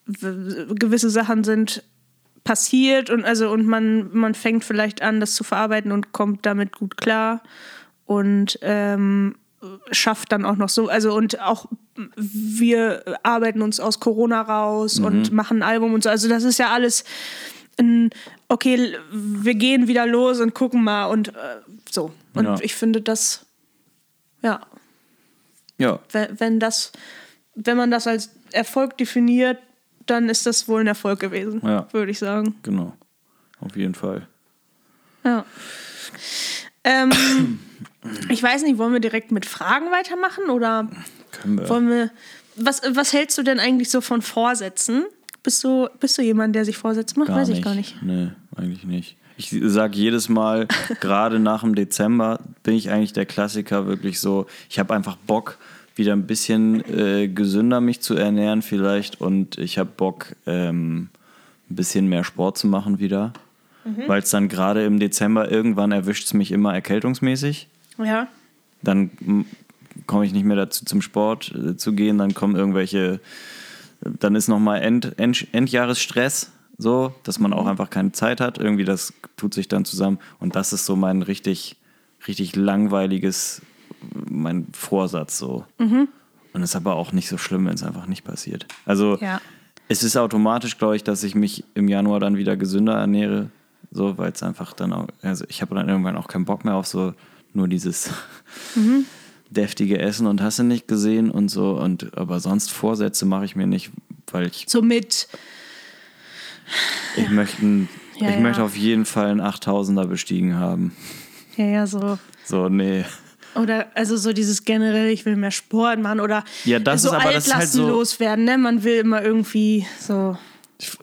gewisse Sachen sind passiert und also und man, man fängt vielleicht an, das zu verarbeiten und kommt damit gut klar und ähm, schafft dann auch noch so, also und auch wir arbeiten uns aus Corona raus und machen ein Album und so. Also das ist ja alles ein, okay, wir gehen wieder los und gucken mal und äh, so. Und Ja. ich finde das, ja, Ja, wenn, wenn das, wenn man das als Erfolg definiert, dann ist das wohl ein Erfolg gewesen, Ja. würde ich sagen. genau. Auf jeden Fall. Ja. Ähm, ich weiß nicht, wollen wir direkt mit Fragen weitermachen oder Können wir. wollen wir. Was, was hältst du denn eigentlich so von Vorsätzen? Bist du, bist du jemand, der sich Vorsätze macht? weiß ich gar nicht. Nee, eigentlich nicht. Ich sage jedes Mal, gerade nach dem Dezember bin ich eigentlich der Klassiker wirklich so, ich habe einfach Bock, wieder ein bisschen äh, gesünder mich zu ernähren vielleicht und ich habe Bock, ähm, ein bisschen mehr Sport zu machen wieder. Mhm. Weil es dann gerade im Dezember irgendwann erwischt es mich immer erkältungsmäßig. Ja. Dann mm, komme ich nicht mehr dazu zum Sport äh, zu gehen, dann kommen irgendwelche, dann ist nochmal End, End, Endjahresstress, so, dass man auch einfach keine Zeit hat. Irgendwie das tut sich dann zusammen und das ist so mein richtig, richtig langweiliges, mein Vorsatz so. Und ist aber auch nicht so schlimm, wenn es einfach nicht passiert. Also Ja. es ist automatisch, glaube ich, dass ich mich im Januar dann wieder gesünder ernähre, so, weil es einfach dann auch, also ich habe dann irgendwann auch keinen Bock mehr auf so nur dieses deftige Essen und hast du nicht gesehen und so und aber sonst Vorsätze mache ich mir nicht, weil ich, So mit. ich möchte, ein- Ja, ich ja. möchte auf jeden Fall einen 8000er bestiegen haben. Ja, ja, so. So, nee. Oder also so dieses generell, ich will mehr Sport machen oder Ja, das so ist aber- das ist halt so- Altlasten loswerden, ne? Man will immer irgendwie so.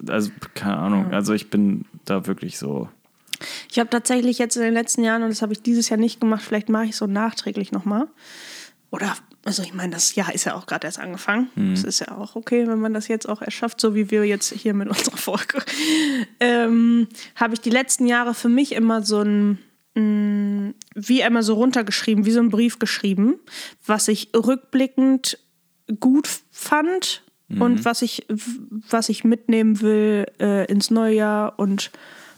Also, keine Ahnung, also ich bin da wirklich so, Ich habe tatsächlich jetzt in den letzten Jahren, und das habe ich dieses Jahr nicht gemacht, vielleicht mache ich so nachträglich nochmal. Oder, also ich meine, das Jahr ist ja auch gerade erst angefangen. Das ist ja auch okay, wenn man das jetzt auch erschafft, so wie wir jetzt hier mit unserer Folge. Ähm, habe ich die letzten Jahre für mich immer so ein, mh, wie einmal so runtergeschrieben, wie so ein Brief geschrieben, was ich rückblickend gut fand und was ich, was ich mitnehmen will äh, ins neue Jahr und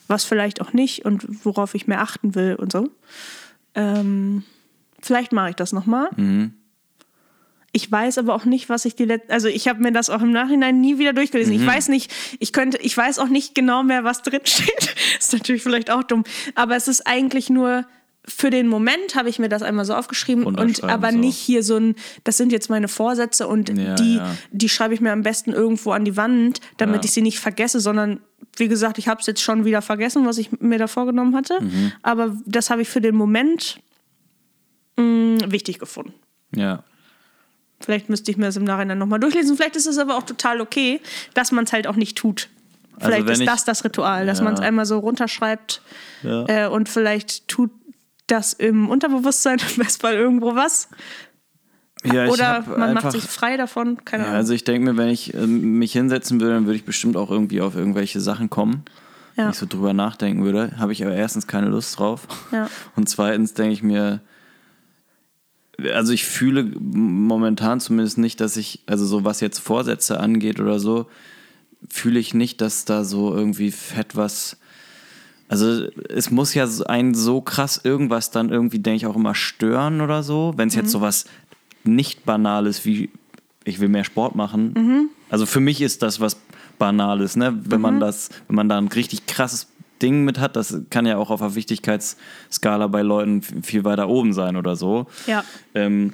was vielleicht auch nicht und worauf ich mehr achten will und so. Ähm, vielleicht mache ich das nochmal. Ich weiß aber auch nicht, was ich die letzten, also ich habe mir das auch im Nachhinein nie wieder durchgelesen. Ich weiß nicht, ich könnte, ich weiß auch nicht genau mehr, was drin steht. ist natürlich vielleicht auch dumm, aber es ist eigentlich nur für den Moment habe ich mir das einmal so aufgeschrieben und aber so. nicht hier so ein, das sind jetzt meine Vorsätze und Ja, die, ja. die schreibe ich mir am besten irgendwo an die Wand, damit Ja. ich sie nicht vergesse, sondern wie gesagt, ich habe es jetzt schon wieder vergessen, was ich mir da vorgenommen hatte. Mhm. Aber das habe ich für den Moment mh, wichtig gefunden. ja. Vielleicht müsste ich mir das im Nachhinein nochmal durchlesen. Vielleicht ist es aber auch total okay, dass man es halt auch nicht tut. Also Vielleicht wenn ist das das Ritual, dass Ja. man es einmal so runterschreibt Ja. äh, und vielleicht tut das im Unterbewusstsein im Bestfall irgendwo was. Ja, Oder man einfach, macht sich frei davon. Keine Ahnung. also ich denke mir, wenn ich ähm, mich hinsetzen würde, dann würde ich bestimmt auch irgendwie auf irgendwelche Sachen kommen. Wenn ich so drüber nachdenken würde, habe ich aber erstens keine Lust drauf. Und zweitens denke ich mir, also ich fühle momentan zumindest nicht, dass ich, also so was jetzt Vorsätze angeht oder so, fühle ich nicht, dass da so irgendwie fett was. Also es muss ja einen so krass irgendwas dann irgendwie, denke ich, auch immer stören oder so. Wenn es jetzt so was nicht Banales wie ich will mehr Sport machen. Also für mich ist das was Banales, ne? Wenn man das, wenn man da ein richtig krasses Ding mit hat, das kann ja auch auf der Wichtigkeitsskala bei Leuten viel weiter oben sein oder so. Ja. Ähm,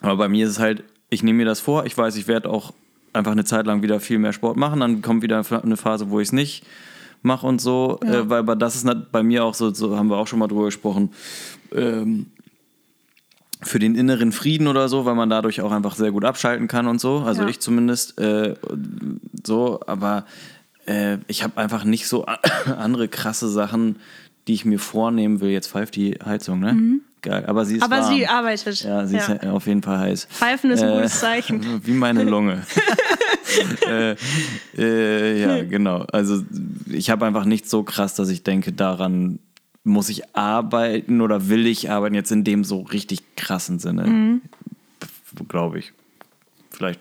aber bei mir ist es halt, ich nehme mir das vor, ich weiß, ich werde auch einfach eine Zeit lang wieder viel mehr Sport machen, dann kommt wieder eine Phase, wo ich es nicht mache und so, Ja. äh, weil das ist bei mir auch so, so haben wir auch schon mal drüber gesprochen, ähm, für den inneren Frieden oder so, weil man dadurch auch einfach sehr gut abschalten kann und so, also Ja. ich zumindest äh, so, aber äh, ich habe einfach nicht so andere krasse Sachen, die ich mir vornehmen will. Jetzt pfeift die Heizung, ne? Geil, aber sie ist Mhm. Aber warm. sie arbeitet. Ja, sie ist auf jeden Fall heiß. Pfeifen ist ein Äh, gutes Zeichen. Wie meine Lunge. äh, äh, ja, genau. Also ich habe einfach nicht so krass, dass ich denke, daran muss ich arbeiten oder will ich arbeiten, jetzt in dem so richtig krassen Sinne. Mhm. Glaube ich. Vielleicht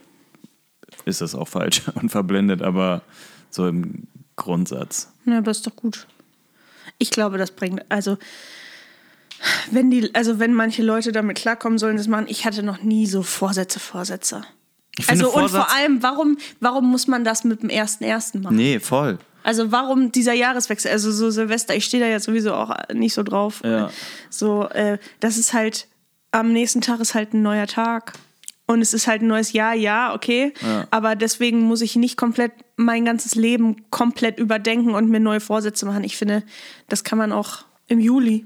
ist das auch falsch und verblendet, aber so im Grundsatz. Ja, aber ist doch gut. Ich glaube, das bringt, also wenn die, also wenn manche Leute damit klarkommen sollen, das machen, ich hatte noch nie so Vorsätze, Vorsätze. Ich finde Also und vor Vorsatz- allem, warum, warum muss man das mit dem ersten ersten machen? Nee, voll. Also warum dieser Jahreswechsel? Also so Silvester, ich stehe da ja sowieso auch nicht so drauf. Ja. So, äh, das ist halt, am nächsten Tag ist halt ein neuer Tag. Und es ist halt ein neues Jahr, ja, okay. Ja. Aber deswegen muss ich nicht komplett mein ganzes Leben komplett überdenken und mir neue Vorsätze machen. Ich finde, das kann man auch im Juli.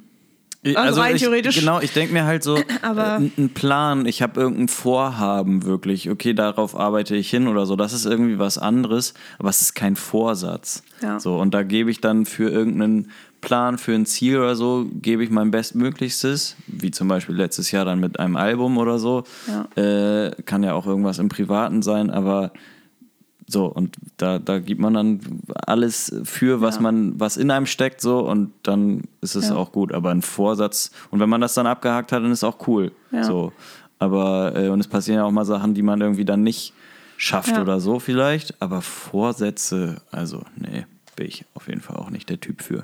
Also rein ich, theoretisch. Genau, ich denke mir halt so, Aber- äh, ein Plan, ich habe irgendein Vorhaben wirklich, okay, darauf arbeite ich hin oder so, das ist irgendwie was anderes, aber es ist kein Vorsatz. Ja. So, und da gebe ich dann für irgendeinen Plan, für ein Ziel oder so, gebe ich mein Bestmöglichstes, wie zum Beispiel letztes Jahr dann mit einem Album oder so. Äh, kann ja auch irgendwas im Privaten sein, aber so, und da, da gibt man dann alles für, was Ja. man, was in einem steckt, so, und dann ist es Ja. auch gut. Aber ein Vorsatz, und wenn man das dann abgehakt hat, dann ist auch cool. Ja. So. Aber, äh, und es passieren ja auch mal Sachen, die man irgendwie dann nicht schafft Ja. oder so vielleicht. Aber Vorsätze, also, nee, bin ich auf jeden Fall auch nicht der Typ für.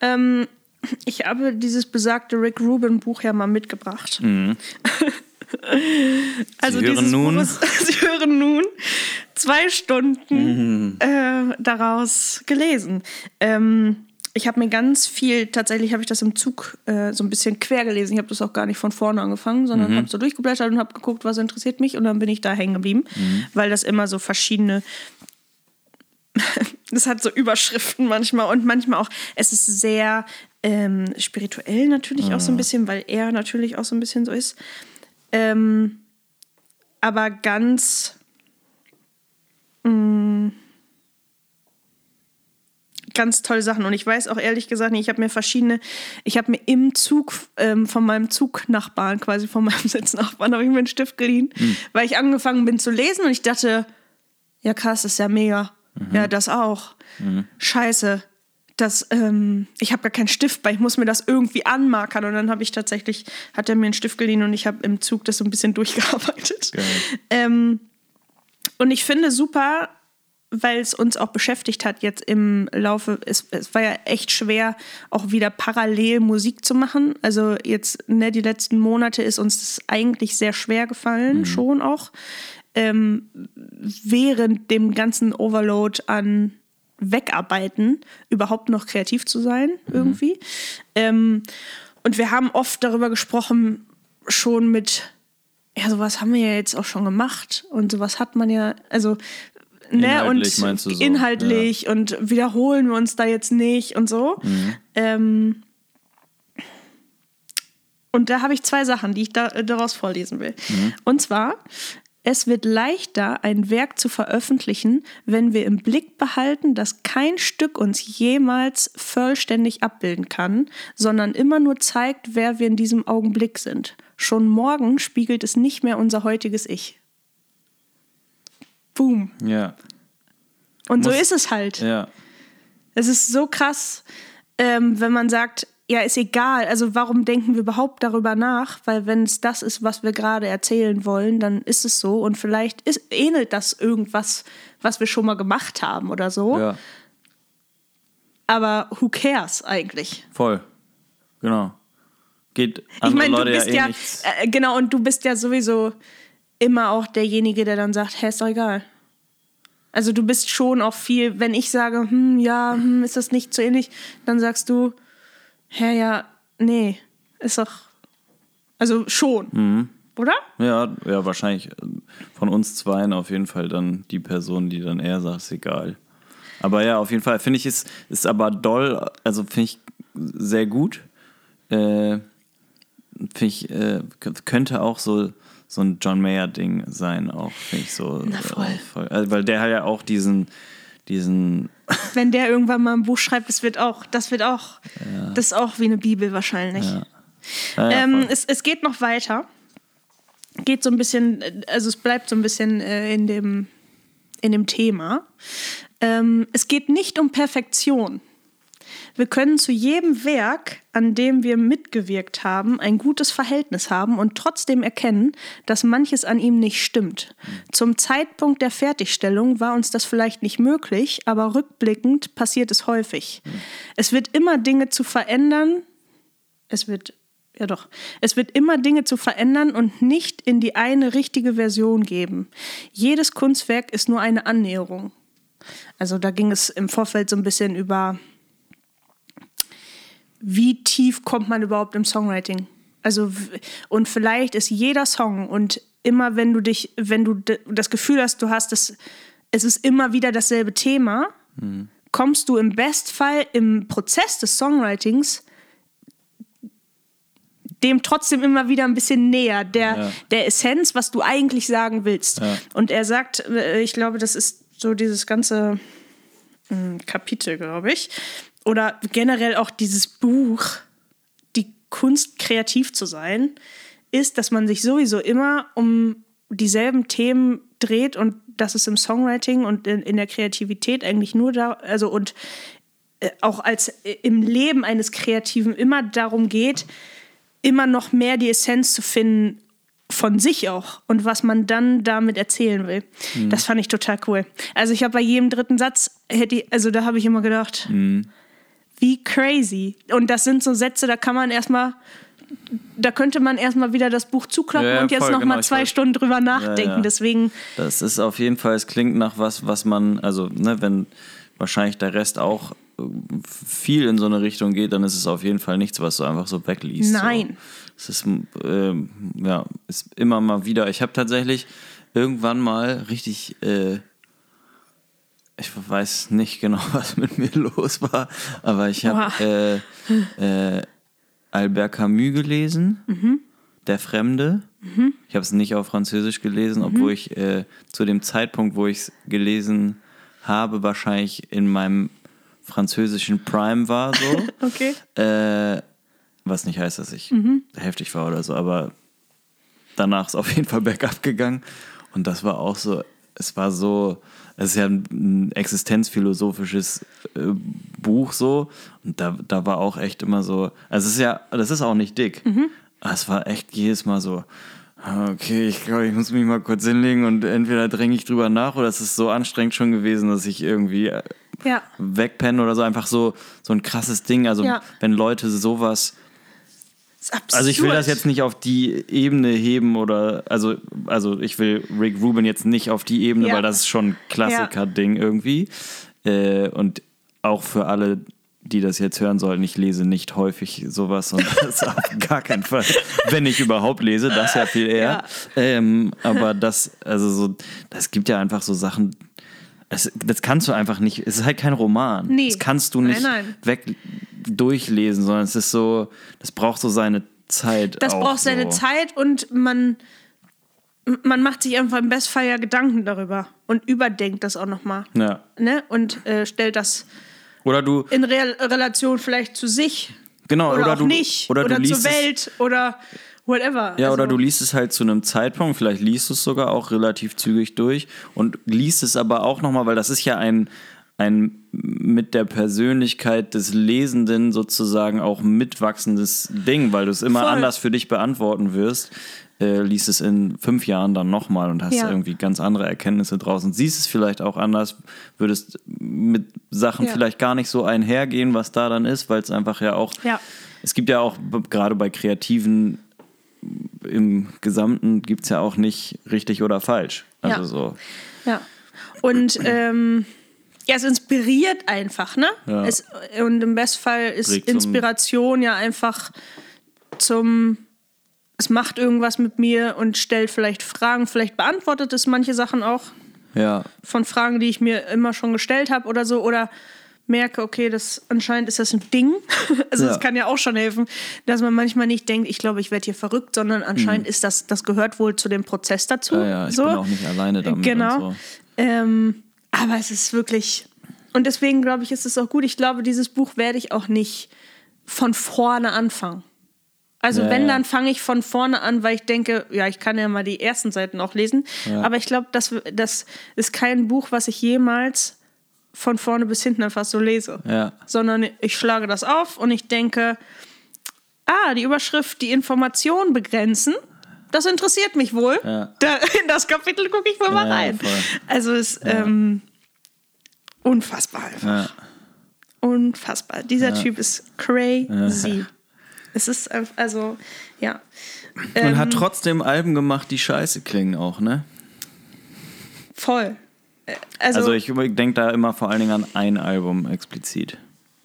Ähm, ich habe dieses besagte Rick Rubin Buch ja mal mitgebracht. also Mhm. Sie hören nun- Buch ist, Sie hören nun zwei Stunden Mhm. äh, daraus gelesen. Ähm, ich habe mir ganz viel, tatsächlich habe ich das im Zug äh, so ein bisschen quer gelesen. Ich habe das auch gar nicht von vorne angefangen, sondern Mhm. habe so durchgeblättert und habe geguckt, was interessiert mich. Und dann bin ich da hängen geblieben, Mhm. weil das immer so verschiedene das hat so Überschriften manchmal und manchmal auch, es ist sehr ähm, spirituell natürlich auch so ein bisschen, weil er natürlich auch so ein bisschen so ist. Ähm, aber ganz mh, ganz tolle Sachen. Und ich weiß auch ehrlich gesagt nicht, ich habe mir verschiedene, ich habe mir im Zug ähm, von meinem Zugnachbarn, quasi von meinem Sitznachbarn, habe ich mir einen Stift geliehen, weil ich angefangen bin zu lesen und ich dachte, ja krass, das ist ja mega. Ja, das auch. Scheiße. Das, ähm, ich habe gar keinen Stift bei, ich muss mir das irgendwie anmarkern. Und dann habe ich tatsächlich, hat er mir einen Stift geliehen und ich habe im Zug das so ein bisschen durchgearbeitet. Ähm, und ich finde super, weil es uns auch beschäftigt hat jetzt im Laufe, es, es war ja echt schwer, auch wieder parallel Musik zu machen. Also jetzt, ne, die letzten Monate ist uns das eigentlich sehr schwer gefallen, schon auch. Ähm, während dem ganzen Overload an Wegarbeiten überhaupt noch kreativ zu sein, irgendwie. Ähm, und wir haben oft darüber gesprochen, schon mit ja, sowas haben wir ja jetzt auch schon gemacht und sowas hat man ja, also ne, Inhaltlich und meinst du so, inhaltlich und wiederholen wir uns da jetzt nicht und so. Mhm. Ähm, und da habe ich zwei Sachen, die ich da, äh, daraus vorlesen will. Mhm. Und zwar, es wird leichter, ein Werk zu veröffentlichen, wenn wir im Blick behalten, dass kein Stück uns jemals vollständig abbilden kann, sondern immer nur zeigt, wer wir in diesem Augenblick sind. Schon morgen spiegelt es nicht mehr unser heutiges Ich. Boom. Ja. Und so Muss- ist es halt. Ja. Es ist so krass, ähm, wenn man sagt, ja, ist egal. Also warum denken wir überhaupt darüber nach? Weil wenn es das ist, was wir gerade erzählen wollen, dann ist es so. Und vielleicht ist, ähnelt das irgendwas, was wir schon mal gemacht haben oder so. Ja. Aber who cares eigentlich? Voll. Genau. geht ich meine, du Leute bist ja eh ja, nichts. äh, genau, und du bist ja sowieso immer auch derjenige, der dann sagt, hä, ist doch egal. Also du bist schon auch viel, wenn ich sage, hm, ja, hm, ist das nicht so ähnlich, dann sagst du, hä, ja, nee, ist doch, also schon, Mhm. oder? Ja, ja, wahrscheinlich äh, von uns zweien auf jeden Fall dann die Person, die dann eher sagt, ist egal. Aber ja, auf jeden Fall finde ich es ist aber doll, also finde ich sehr gut. Äh, finde ich, äh, könnte auch so, so ein John Mayer-Ding sein, auch, finde ich so. Na, voll. Äh, voll. Also, weil der hat ja auch diesen, diesen, Wenn der irgendwann mal ein Buch schreibt, das wird auch, das wird auch, das ist auch wie eine Bibel wahrscheinlich. Ja. Ja, ja, ähm, es, es geht noch weiter. Geht so ein bisschen, also es bleibt so ein bisschen äh, in, dem, in dem Thema. Ähm, es geht nicht um Perfektion. Wir können zu jedem Werk, an dem wir mitgewirkt haben, ein gutes Verhältnis haben und trotzdem erkennen, dass manches an ihm nicht stimmt. Zum Zeitpunkt der Fertigstellung war uns das vielleicht nicht möglich, aber rückblickend passiert es häufig. Es wird immer Dinge zu verändern, es wird ja doch, es wird immer Dinge zu verändern und nicht in die eine richtige Version geben. Jedes Kunstwerk ist nur eine Annäherung. Also da ging es im Vorfeld so ein bisschen über, wie tief kommt man überhaupt im Songwriting? Also und vielleicht ist jeder Song und immer wenn du dich, wenn du das Gefühl hast, du hast es, es ist immer wieder dasselbe Thema, kommst du im Bestfall im Prozess des Songwritings dem trotzdem immer wieder ein bisschen näher, der, Ja. der Essenz, was du eigentlich sagen willst. Ja. Und er sagt, äh, ich glaube, das ist so dieses ganze mm, Kapitel, glaube ich, oder generell auch dieses Buch, die Kunst kreativ zu sein, ist, dass man sich sowieso immer um dieselben Themen dreht und dass es im Songwriting und in, in der Kreativität eigentlich nur da, also und äh, auch als äh, im Leben eines Kreativen immer darum geht, immer noch mehr die Essenz zu finden von sich auch und was man dann damit erzählen will. Das fand ich total cool. Also ich habe bei jedem dritten Satz hätte ich, also da habe ich immer gedacht, wie crazy. Und das sind so Sätze, da kann man erstmal da könnte man erstmal wieder das Buch zuklappen Ja, ja, und jetzt voll, noch genau, zwei Stunden drüber nachdenken. ja. Deswegen, Das ist auf jeden Fall, es klingt nach was, was man, also, ne, wenn wahrscheinlich der Rest auch äh, viel in so eine Richtung geht, dann ist es auf jeden Fall nichts, was du einfach so wegliest. Nein. So. Es ist, ähm, ja, ist immer mal wieder. Ich habe tatsächlich irgendwann mal richtig, äh, ich weiß nicht genau, was mit mir los war, aber ich habe äh, äh, Albert Camus gelesen, Der Fremde. Ich habe es nicht auf Französisch gelesen, obwohl ich äh, zu dem Zeitpunkt, wo ich es gelesen habe, wahrscheinlich in meinem französischen Prime war. So. okay. Äh, was nicht heißt, dass ich heftig war oder so, aber danach ist auf jeden Fall bergab gegangen. Und das war auch so, es war so, es ist ja ein existenzphilosophisches äh, Buch so. Und da, da war auch echt immer so, also es ist ja, das ist auch nicht dick. Aber es war echt jedes Mal so, ah, okay, ich glaube, ich muss mich mal kurz hinlegen und entweder dränge ich drüber nach oder es ist so anstrengend schon gewesen, dass ich irgendwie äh, Ja. wegpennen oder so. Einfach so, so ein krasses Ding. Also, Ja. wenn Leute sowas. Also, ich will das jetzt nicht auf die Ebene heben oder. Also, also ich will Rick Rubin jetzt nicht auf die Ebene, Ja. weil das ist schon ein Klassiker-Ding irgendwie. Äh, und auch für alle, die das jetzt hören sollten, ich lese nicht häufig sowas und das auf gar keinen Fall. Wenn ich überhaupt lese, das ja viel eher. Ja. Ähm, aber das, also so, das gibt ja einfach so Sachen. Es, das kannst du einfach nicht. Es ist halt kein Roman. Nee. Das kannst du Nein, nicht nein. weg durchlesen, sondern es ist so, das braucht so seine Zeit. Das auch braucht seine so. Zeit und man, man macht sich einfach im Bestfall ja Gedanken darüber und überdenkt das auch nochmal. Ja. Ne? Und äh, stellt das Oder du, in Re Relation vielleicht zu sich genau, oder, oder, auch du, nicht oder, oder, zur Welt oder whatever. Ja, oder Also, du liest es halt zu einem Zeitpunkt, vielleicht liest du es sogar auch relativ zügig durch und liest es aber auch nochmal, weil das ist ja ein, ein mit der Persönlichkeit des Lesenden sozusagen auch mitwachsendes Ding, weil du es immer Voll. anders für dich beantworten wirst. Äh, liest es in fünf Jahren dann nochmal und hast Ja. irgendwie ganz andere Erkenntnisse draußen. Siehst es vielleicht auch anders, würdest mit Sachen Ja. vielleicht gar nicht so einhergehen, was da dann ist, weil es einfach ja auch Ja. es gibt ja auch gerade bei Kreativen im Gesamten gibt es ja auch nicht richtig oder falsch. Also Ja. so. Ja. Und ähm, ja, es inspiriert einfach, ne? Ja. Es, und im Bestfall ist Regt Inspiration ja einfach zum, es macht irgendwas mit mir und stellt vielleicht Fragen, vielleicht beantwortet es manche Sachen auch Ja, von Fragen, die ich mir immer schon gestellt habe oder so, oder merke, okay, das anscheinend ist das ein Ding. Also Ja. das kann ja auch schon helfen, dass man manchmal nicht denkt, ich glaube, ich werde hier verrückt, sondern anscheinend ist das, das gehört wohl zu dem Prozess dazu. Mhm. ja, ja ich so. bin auch nicht alleine damit. Genau. So. Ähm, aber es ist wirklich. Und deswegen glaube ich, ist es auch gut. Ich glaube, dieses Buch werde ich auch nicht von vorne anfangen. Also Ja, wenn, ja. dann fange ich von vorne an, weil ich denke, ja, ich kann ja mal die ersten Seiten auch lesen. Ja. Aber ich glaube, das, das ist kein Buch, was ich jemals von vorne bis hinten einfach so lese. Ja. Sondern ich schlage das auf und ich denke, ah, die Überschrift, die Information begrenzen, das interessiert mich wohl. Ja. Da, in das Kapitel gucke ich wohl mal rein. voll. Also es ist ähm, unfassbar einfach. Unfassbar. Dieser Typ ist crazy. Es ist einfach, also, ja. Und Ähm. hat trotzdem Alben gemacht, die scheiße klingen auch, ne? Voll. Also, Also ich denke da immer vor allen Dingen an ein Album explizit.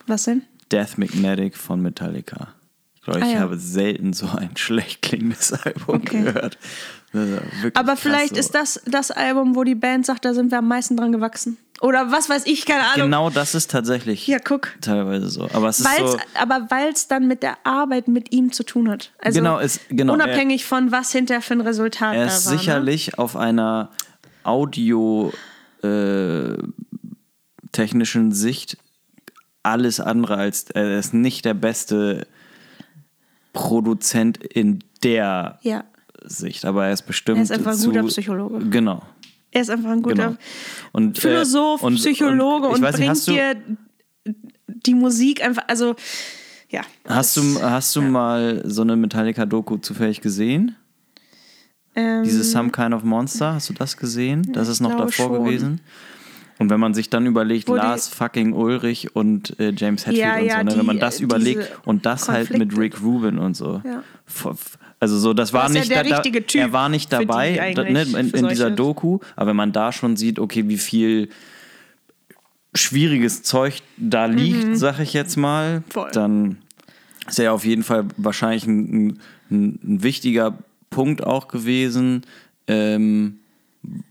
was denn? Death Magnetic von Metallica. Ich glaube, ich Ah, ja. habe selten so ein schlecht klingendes Album Okay. gehört. Ist Aber vielleicht so. ist das das Album, wo die Band sagt, da sind wir am meisten dran gewachsen. Oder was weiß ich, keine Ahnung. Genau das ist tatsächlich Ja, guck. teilweise so. Aber es ist so. aber weil es dann mit der Arbeit mit ihm zu tun hat. Also Genau, es- genau, unabhängig von was hinter für ein Resultat Er ist war. Ne? sicherlich auf einer Audio äh, technischen Sicht alles andere als er ist nicht der beste Produzent in der Ja, Sicht, aber er ist bestimmt Er ist einfach ein zu, guter Psychologe. Genau. er ist einfach ein guter Genau. Und, äh, Philosoph, und- Psychologe und, ich weiß nicht, bringt dir die Musik einfach, also ja. Hast du, hast du mal so eine Metallica-Doku zufällig gesehen? Ähm, Dieses Some Kind of Monster, hast du das gesehen? Das ist noch davor schon. gewesen. Und wenn man sich dann überlegt, Wo Lars fucking Ulrich und äh, James Hetfield Ja, und ja, so, ne? wenn man das äh, überlegt und das halt mit Konflikte. Rick Rubin und so. Ja. Also so, das war ja nicht der da, richtige Typ Er war nicht dabei da, ne, in, für in dieser Doku, aber wenn man da schon sieht, okay, wie viel schwieriges Zeug da liegt, sag ich jetzt mal, Mhm. Voll. dann ist er auf jeden Fall wahrscheinlich ein, ein, ein wichtiger Punkt auch gewesen, ähm,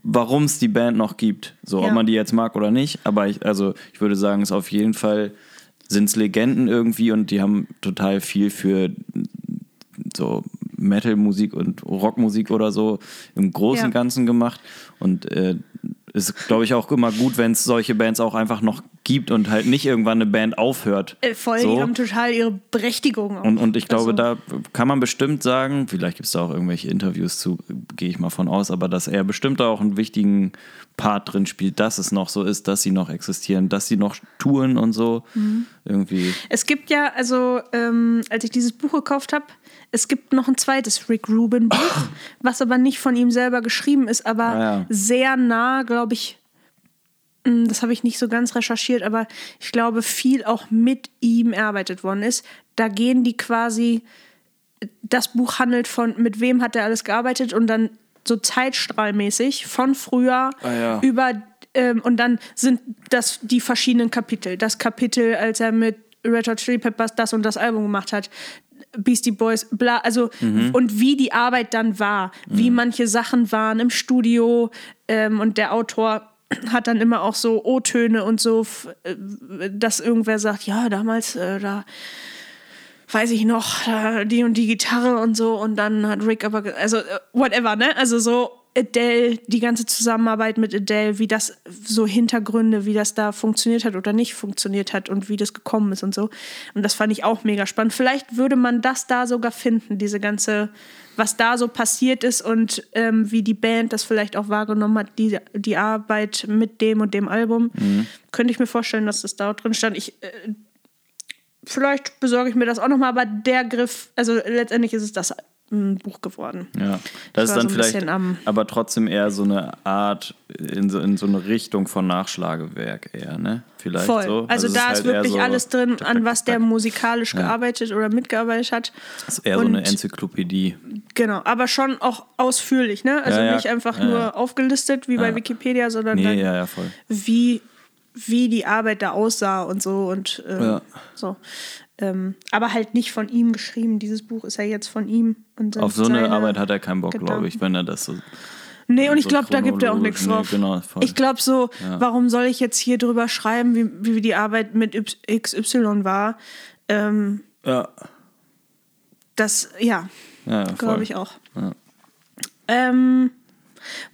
warum es die Band noch gibt. So, Ja. ob man die jetzt mag oder nicht. Aber ich, also ich würde sagen, es auf jeden Fall sind es Legenden irgendwie und die haben total viel für so Metal-Musik und Rockmusik oder so im Großen Ja. und Ganzen gemacht. Und äh, ist, glaube ich, auch immer gut, wenn es solche Bands auch einfach noch gibt und halt nicht irgendwann eine Band aufhört. äh, voll, so. die haben total ihre Berechtigung auch. Und, und ich glaube, Also, da kann man bestimmt sagen, vielleicht gibt es da auch irgendwelche Interviews zu, gehe ich mal von aus, aber dass er bestimmt da auch einen wichtigen Part drin spielt, dass es noch so ist, dass sie noch existieren, dass sie noch touren und so. Mhm. Irgendwie. Es gibt ja, also ähm, als ich dieses Buch gekauft habe, es gibt noch ein zweites Rick Rubin Buch, was aber nicht von ihm selber geschrieben ist, aber Ah, ja. sehr nah, glaube ich, mh, das habe ich nicht so ganz recherchiert, aber ich glaube, viel auch mit ihm erarbeitet worden ist. Da gehen die quasi, das Buch handelt von, mit wem hat er alles gearbeitet und dann so zeitstrahlmäßig von früher Ah, ja. über ähm, und dann sind das die verschiedenen Kapitel. Das Kapitel, als er mit Red Hot Chili Peppers das und das Album gemacht hat. Beastie Boys, bla, also und wie die Arbeit dann war, wie manche Sachen waren im Studio ähm, und der Autor hat dann immer auch so O-Töne und so, äh, dass irgendwer sagt, ja, damals, äh, da weiß ich noch, da die und die Gitarre und so und dann hat Rick aber, also äh, whatever, ne? Also so Adele, die ganze Zusammenarbeit mit Adele, wie das so Hintergründe, wie das da funktioniert hat oder nicht funktioniert hat und wie das gekommen ist und so. Und das fand ich auch mega spannend. Vielleicht würde man das da sogar finden, diese ganze, was da so passiert ist und ähm, wie die Band das vielleicht auch wahrgenommen hat, die, die Arbeit mit dem und dem Album. Könnte ich mir vorstellen, dass das da drin stand. Ich, äh, vielleicht besorge ich mir das auch nochmal, aber der Griff, also letztendlich ist es das ein Buch geworden. Ja, das ist dann so vielleicht aber trotzdem eher so eine Art, in so, in so eine Richtung von Nachschlagewerk eher, ne? Vielleicht Voll. so. Also, es da ist halt wirklich so, alles drin, an was der musikalisch gearbeitet oder mitgearbeitet hat. Das ist eher so eine Und- Enzyklopädie. Genau, aber schon auch ausführlich, ne? Also Ja, ja, nicht einfach ja, nur ja. aufgelistet wie bei Wikipedia, sondern Nee, dann ja, ja, wie, wie die Arbeit da aussah und so und ähm, Ja. so. Ähm, aber halt nicht von ihm geschrieben. Dieses Buch ist ja jetzt von ihm. Auf so eine Arbeit hat er keinen Bock, glaube ich, wenn er das so. Nee, und ich so glaube, da gibt er auch nichts chronologisch- nee, drauf. genau, ich glaube so, warum soll ich jetzt hier drüber schreiben, wie, wie die Arbeit mit Y- XY war? Ähm, Ja, das, ja, ja, ja glaube ich auch. Ähm,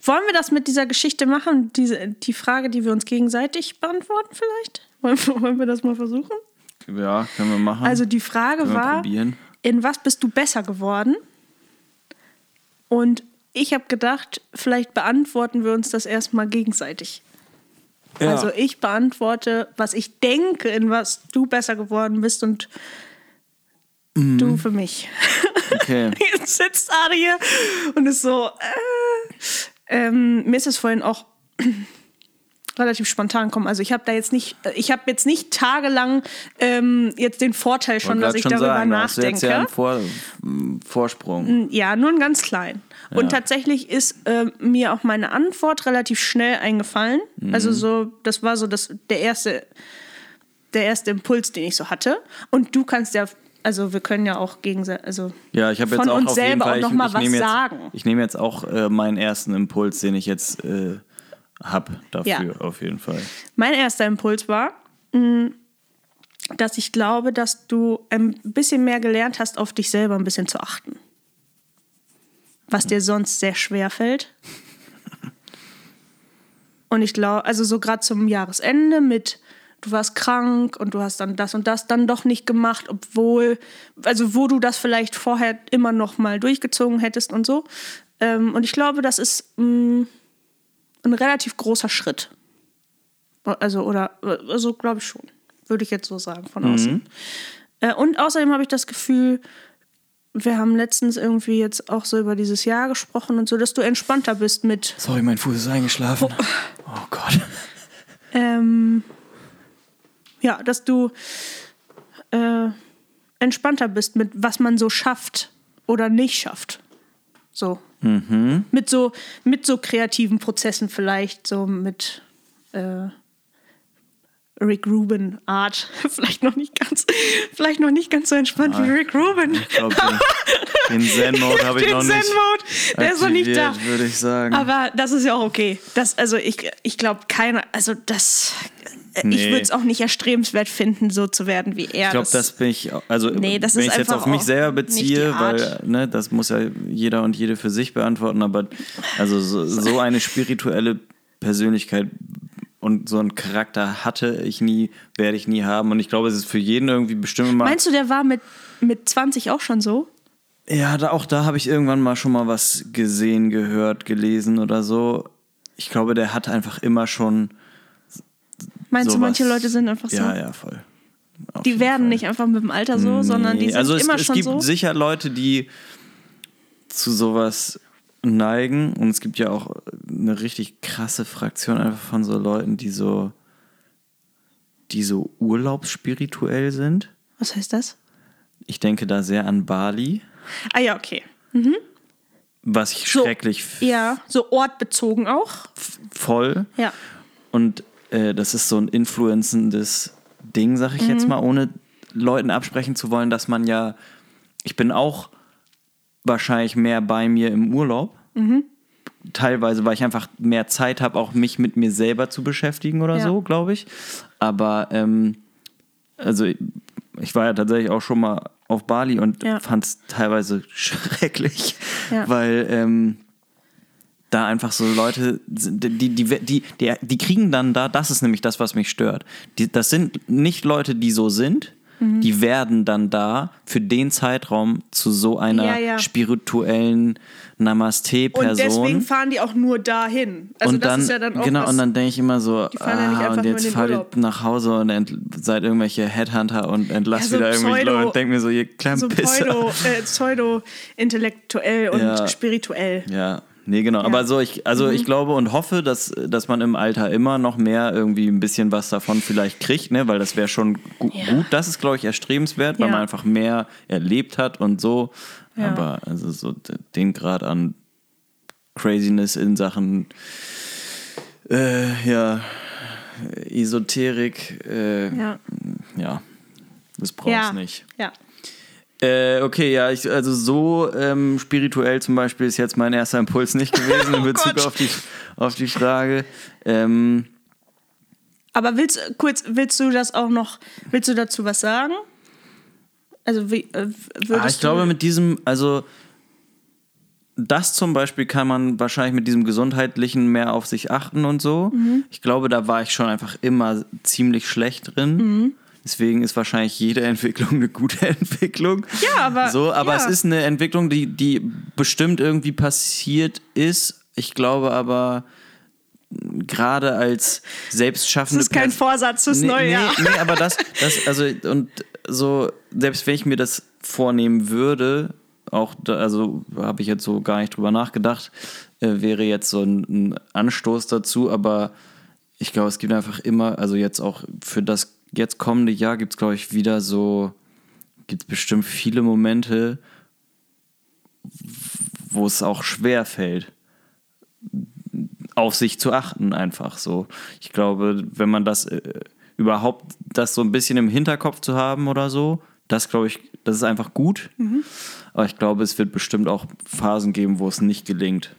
wollen wir das mit dieser Geschichte machen? Diese, die Frage, die wir uns gegenseitig beantworten, vielleicht? Wollen wir das mal versuchen? Ja, können wir machen. Also die Frage Können war, probieren. in was bist du besser geworden? Und ich habe gedacht, vielleicht beantworten wir uns das erstmal gegenseitig. ja. Also ich beantworte, was ich denke, in was du besser geworden bist und Mhm. du für mich. okay. Jetzt sitzt Ari hier und ist so. Äh, ähm, mir ist es vorhin auch relativ spontan gekommen. Also ich habe da jetzt nicht, ich habe jetzt nicht tagelang ähm, jetzt den Vorteil schon, dass ich schon darüber sagen, da hast du nachdenke. jetzt ja einen Vor Vorsprung. Ja, nur ein ganz klein. Und tatsächlich ist ähm, mir auch meine Antwort relativ schnell eingefallen. Mhm. Also so, das war so das, der erste, der erste Impuls, den ich so hatte. Und du kannst ja, also wir können ja auch gegenseitig, also Ja, ich jetzt von auch uns selber Fall, auch noch ich, mal ich was jetzt, sagen. Ich nehme jetzt auch äh, meinen ersten Impuls, den ich jetzt äh, habe dafür, Ja. auf jeden Fall. Mein erster Impuls war, mh, dass ich glaube, dass du ein bisschen mehr gelernt hast, auf dich selber ein bisschen zu achten. Was dir sonst sehr schwer fällt. Und ich glaube, also so gerade zum Jahresende mit, du warst krank und du hast dann das und das dann doch nicht gemacht, obwohl, also wo du das vielleicht vorher immer noch mal durchgezogen hättest und so. Ähm, und ich glaube, das ist mh, ein relativ großer Schritt. Also, oder, also glaube ich schon. Würde ich jetzt so sagen, von außen. Äh, und außerdem habe ich das Gefühl, wir haben letztens irgendwie jetzt auch so über dieses Jahr gesprochen und so, dass du entspannter bist mit, Sorry, mein Fuß ist eingeschlafen. Oh, Gott. ähm, ja, dass du äh, entspannter bist mit, was man so schafft oder nicht schafft. So. Mit so, mit so kreativen Prozessen vielleicht, so mit äh, Rick Rubin Art. vielleicht noch nicht ganz, vielleicht noch nicht ganz so entspannt wie Rick Rubin. Ich glaube, den, den Zen-Mode habe ich Den noch nicht. Zen-Mode, der ist noch nicht da. würde ich sagen. Aber das ist ja auch okay. Das, also ich, ich glaube keiner, also das, äh, ich Nee. würde es auch nicht erstrebenswert finden, so zu werden wie er. Ich glaube, das bin ich, also Nee, das wenn ich es jetzt auf mich selber beziehe, weil ne, das muss ja jeder und jede für sich beantworten, aber also so, so eine spirituelle Persönlichkeit und so einen Charakter hatte ich nie, werde ich nie haben und ich glaube, es ist für jeden irgendwie bestimmt immer. Meinst du, der war mit, mit 20 auch schon so? Ja, da, auch da habe ich irgendwann mal schon mal was gesehen, gehört, gelesen oder so. Ich glaube, der hat einfach immer schon. Meinst du, sowas- manche Leute sind einfach so? Ja, ja, voll. Auf Die werden Fall. nicht einfach mit dem Alter so, sondern die Nee, sind also es, immer es schon gibt so. sicher Leute, die zu sowas neigen und es gibt ja auch eine richtig krasse Fraktion einfach von so Leuten, die so die so urlaubsspirituell sind. Was heißt das? Ich denke da sehr an Bali, Ah ja, okay. was ich So, schrecklich f- Ja, so ortbezogen auch. voll Ja. und äh, das ist so ein influencendes Ding, sag ich Mhm. jetzt mal, ohne Leuten absprechen zu wollen, dass man ja ich bin auch wahrscheinlich mehr bei mir im Urlaub. Mhm. Teilweise, weil ich einfach mehr Zeit habe, auch mich mit mir selber zu beschäftigen oder Ja. so, glaube ich. Aber ähm, also ich war ja tatsächlich auch schon mal auf Bali und Ja. fand es teilweise schrecklich, Ja. weil ähm, da einfach so Leute, sind, die, die, die, die, die kriegen dann da, das ist nämlich das, was mich stört. Die, das sind nicht Leute, die so sind, die werden dann da für den Zeitraum zu so einer Ja, ja. spirituellen Und Namaste-Person. deswegen fahren die auch nur dahin. Also und das dann, ist ja dann auch genau, was, und dann denke ich immer so, ah, und jetzt fahrt ihr nach Hause und ent, seid irgendwelche Headhunter und entlasst so wieder irgendwelche Leute und denkt mir so, ihr kleinen so Pisser. pseudo, äh, pseudo-intellektuell und spirituell. Ja, nee, genau. Aber so, ich, also Mhm. ich glaube und hoffe, dass, dass man im Alter immer noch mehr irgendwie ein bisschen was davon vielleicht kriegt, ne? weil das wäre schon gu Ja. gut. Das ist, glaube ich, erstrebenswert, weil Ja. man einfach mehr erlebt hat und so. Ja. Aber also so den Grad an Craziness in Sachen äh, ja, Esoterik, äh, ja. Ja. das brauchst Ja. nicht. Ja. Äh, okay, ja, ich, also so ähm, spirituell zum Beispiel ist jetzt mein erster Impuls nicht gewesen in Oh Bezug Gott. auf die, auf die Frage. Ähm, Aber willst kurz, willst du das auch noch, willst du dazu was sagen? Also wie äh, würdest ah, ich glaube, mit diesem, also das zum Beispiel kann man wahrscheinlich mit diesem gesundheitlichen mehr auf sich achten und so. Mhm. Ich glaube, da war ich schon einfach immer ziemlich schlecht drin. Mhm. Deswegen ist wahrscheinlich jede Entwicklung eine gute Entwicklung. Ja, aber- So, aber ja. es ist eine Entwicklung, die, die bestimmt irgendwie passiert ist. Ich glaube aber, gerade als das selbstschaffende ist kein Vorsatz fürs nee, neue Jahr. Nee, nee, aber das, das, also, und so, selbst wenn ich mir das vornehmen würde, auch, da, also habe ich jetzt so gar nicht drüber nachgedacht, äh, wäre jetzt so ein, ein Anstoß dazu, aber ich glaube, es gibt einfach immer, also jetzt auch für das jetzt kommende Jahr gibt es, glaube ich, wieder so, gibt es bestimmt viele Momente, wo es auch schwer fällt auf sich zu achten, einfach so. Ich glaube, wenn man das äh, überhaupt, das so ein bisschen im Hinterkopf zu haben oder so, das glaube ich, das ist einfach gut. Mhm. Aber ich glaube, es wird bestimmt auch Phasen geben, wo es nicht gelingt.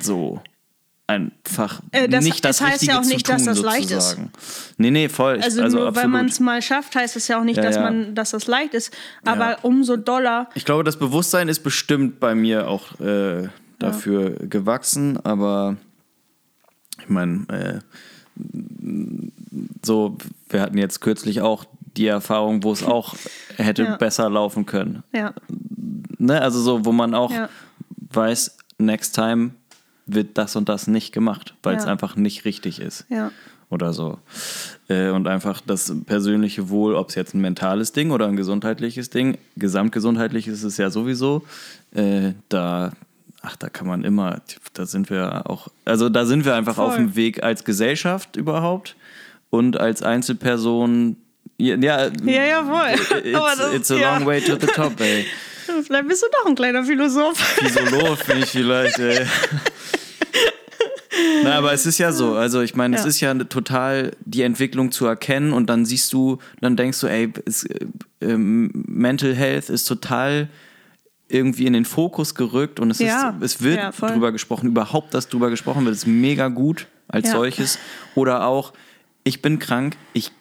So. Einfach Äh, das- nicht das es heißt Richtige ja auch nicht, tun, dass das leicht ist. sozusagen. Nee, nee, voll. Also, also nur weil man es mal schafft, heißt es ja auch nicht, Ja, dass ja. man, dass das leicht ist. Aber Ja. umso doller. Ich glaube, das Bewusstsein ist bestimmt bei mir auch äh, dafür gewachsen, aber ich meine, äh, so, wir hatten jetzt kürzlich auch die Erfahrung, wo es auch hätte besser laufen können. Ja. Ne? Also so, wo man auch weiß, next time wird das und das nicht gemacht, weil es Ja. einfach nicht richtig ist Ja. oder so. Äh, Und einfach das persönliche Wohl, ob es jetzt ein mentales Ding oder ein gesundheitliches Ding, gesamtgesundheitlich ist es ja sowieso, äh, da, ach, da kann man immer, da sind wir auch, also da sind wir einfach Voll. auf dem Weg als Gesellschaft überhaupt und als Einzelperson. Ja, ja, Ja, ja, voll. It's, Aber das- it's a ja. long way to the top, ey. Vielleicht bist du doch ein kleiner Philosoph. Philosoph bin ich vielleicht, ey. Na, aber es ist ja so. Also, ich meine, es Ja. ist ja total die Entwicklung zu erkennen und dann siehst du, dann denkst du, ey, es, äh, Mental Health ist total irgendwie in den Fokus gerückt und es, Ja. ist, es wird Ja, drüber gesprochen. Überhaupt, dass drüber gesprochen wird, ist mega gut als solches. Oder auch, ich bin krank, ich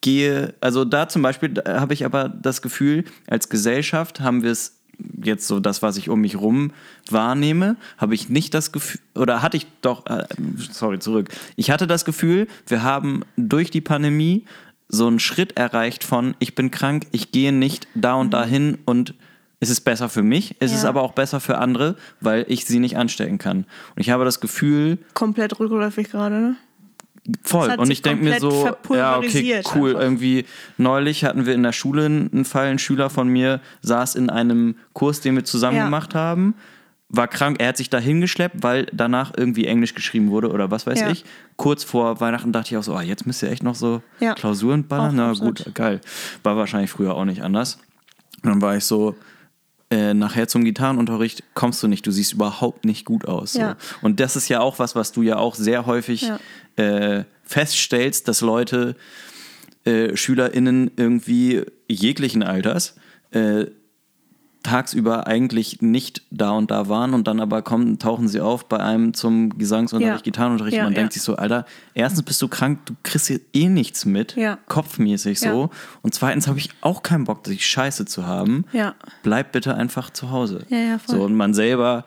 gehe, also da zum Beispiel habe ich aber das Gefühl, als Gesellschaft haben wir es jetzt so das, was ich um mich rum wahrnehme, habe ich nicht das Gefühl, oder hatte ich doch, äh, sorry, zurück. Ich hatte das Gefühl, wir haben durch die Pandemie so einen Schritt erreicht von, ich bin krank, ich gehe nicht da und dahin und es ist besser für mich, es ist Ja. aber auch besser für andere, weil ich sie nicht anstecken kann. Und ich habe das Gefühl, Komplett rückläufig gerade, ne? Voll. Und ich denke mir so, ja, okay, cool. einfach. Irgendwie neulich hatten wir in der Schule einen Fall, ein Schüler von mir saß in einem Kurs, den wir zusammen Ja. gemacht haben, war krank, er hat sich da hingeschleppt, weil danach irgendwie Englisch geschrieben wurde oder was weiß Ja. ich. Kurz vor Weihnachten dachte ich auch so, ah, jetzt müsst ihr echt noch so Ja. Klausuren ballern. Auch Na absolut. gut, geil. War wahrscheinlich früher auch nicht anders. Und dann war ich so, äh, nachher zum Gitarrenunterricht kommst du nicht, du siehst überhaupt nicht gut aus. So. Ja. Und das ist ja auch was, was du ja auch sehr häufig Ja. äh, feststellst, dass Leute, äh, SchülerInnen irgendwie jeglichen Alters, äh, tagsüber eigentlich nicht da und da waren und dann aber kommen, tauchen sie auf bei einem zum Gesangsunterricht, Ja. Gitarrenunterricht. Ja, Man ja. denkt sich so, Alter, erstens bist du krank, du kriegst hier eh nichts mit, Ja. kopfmäßig so. Und zweitens habe ich auch keinen Bock, dich scheiße zu haben. Ja. Bleib bitte einfach zu Hause. Ja, ja, voll. So, und man selber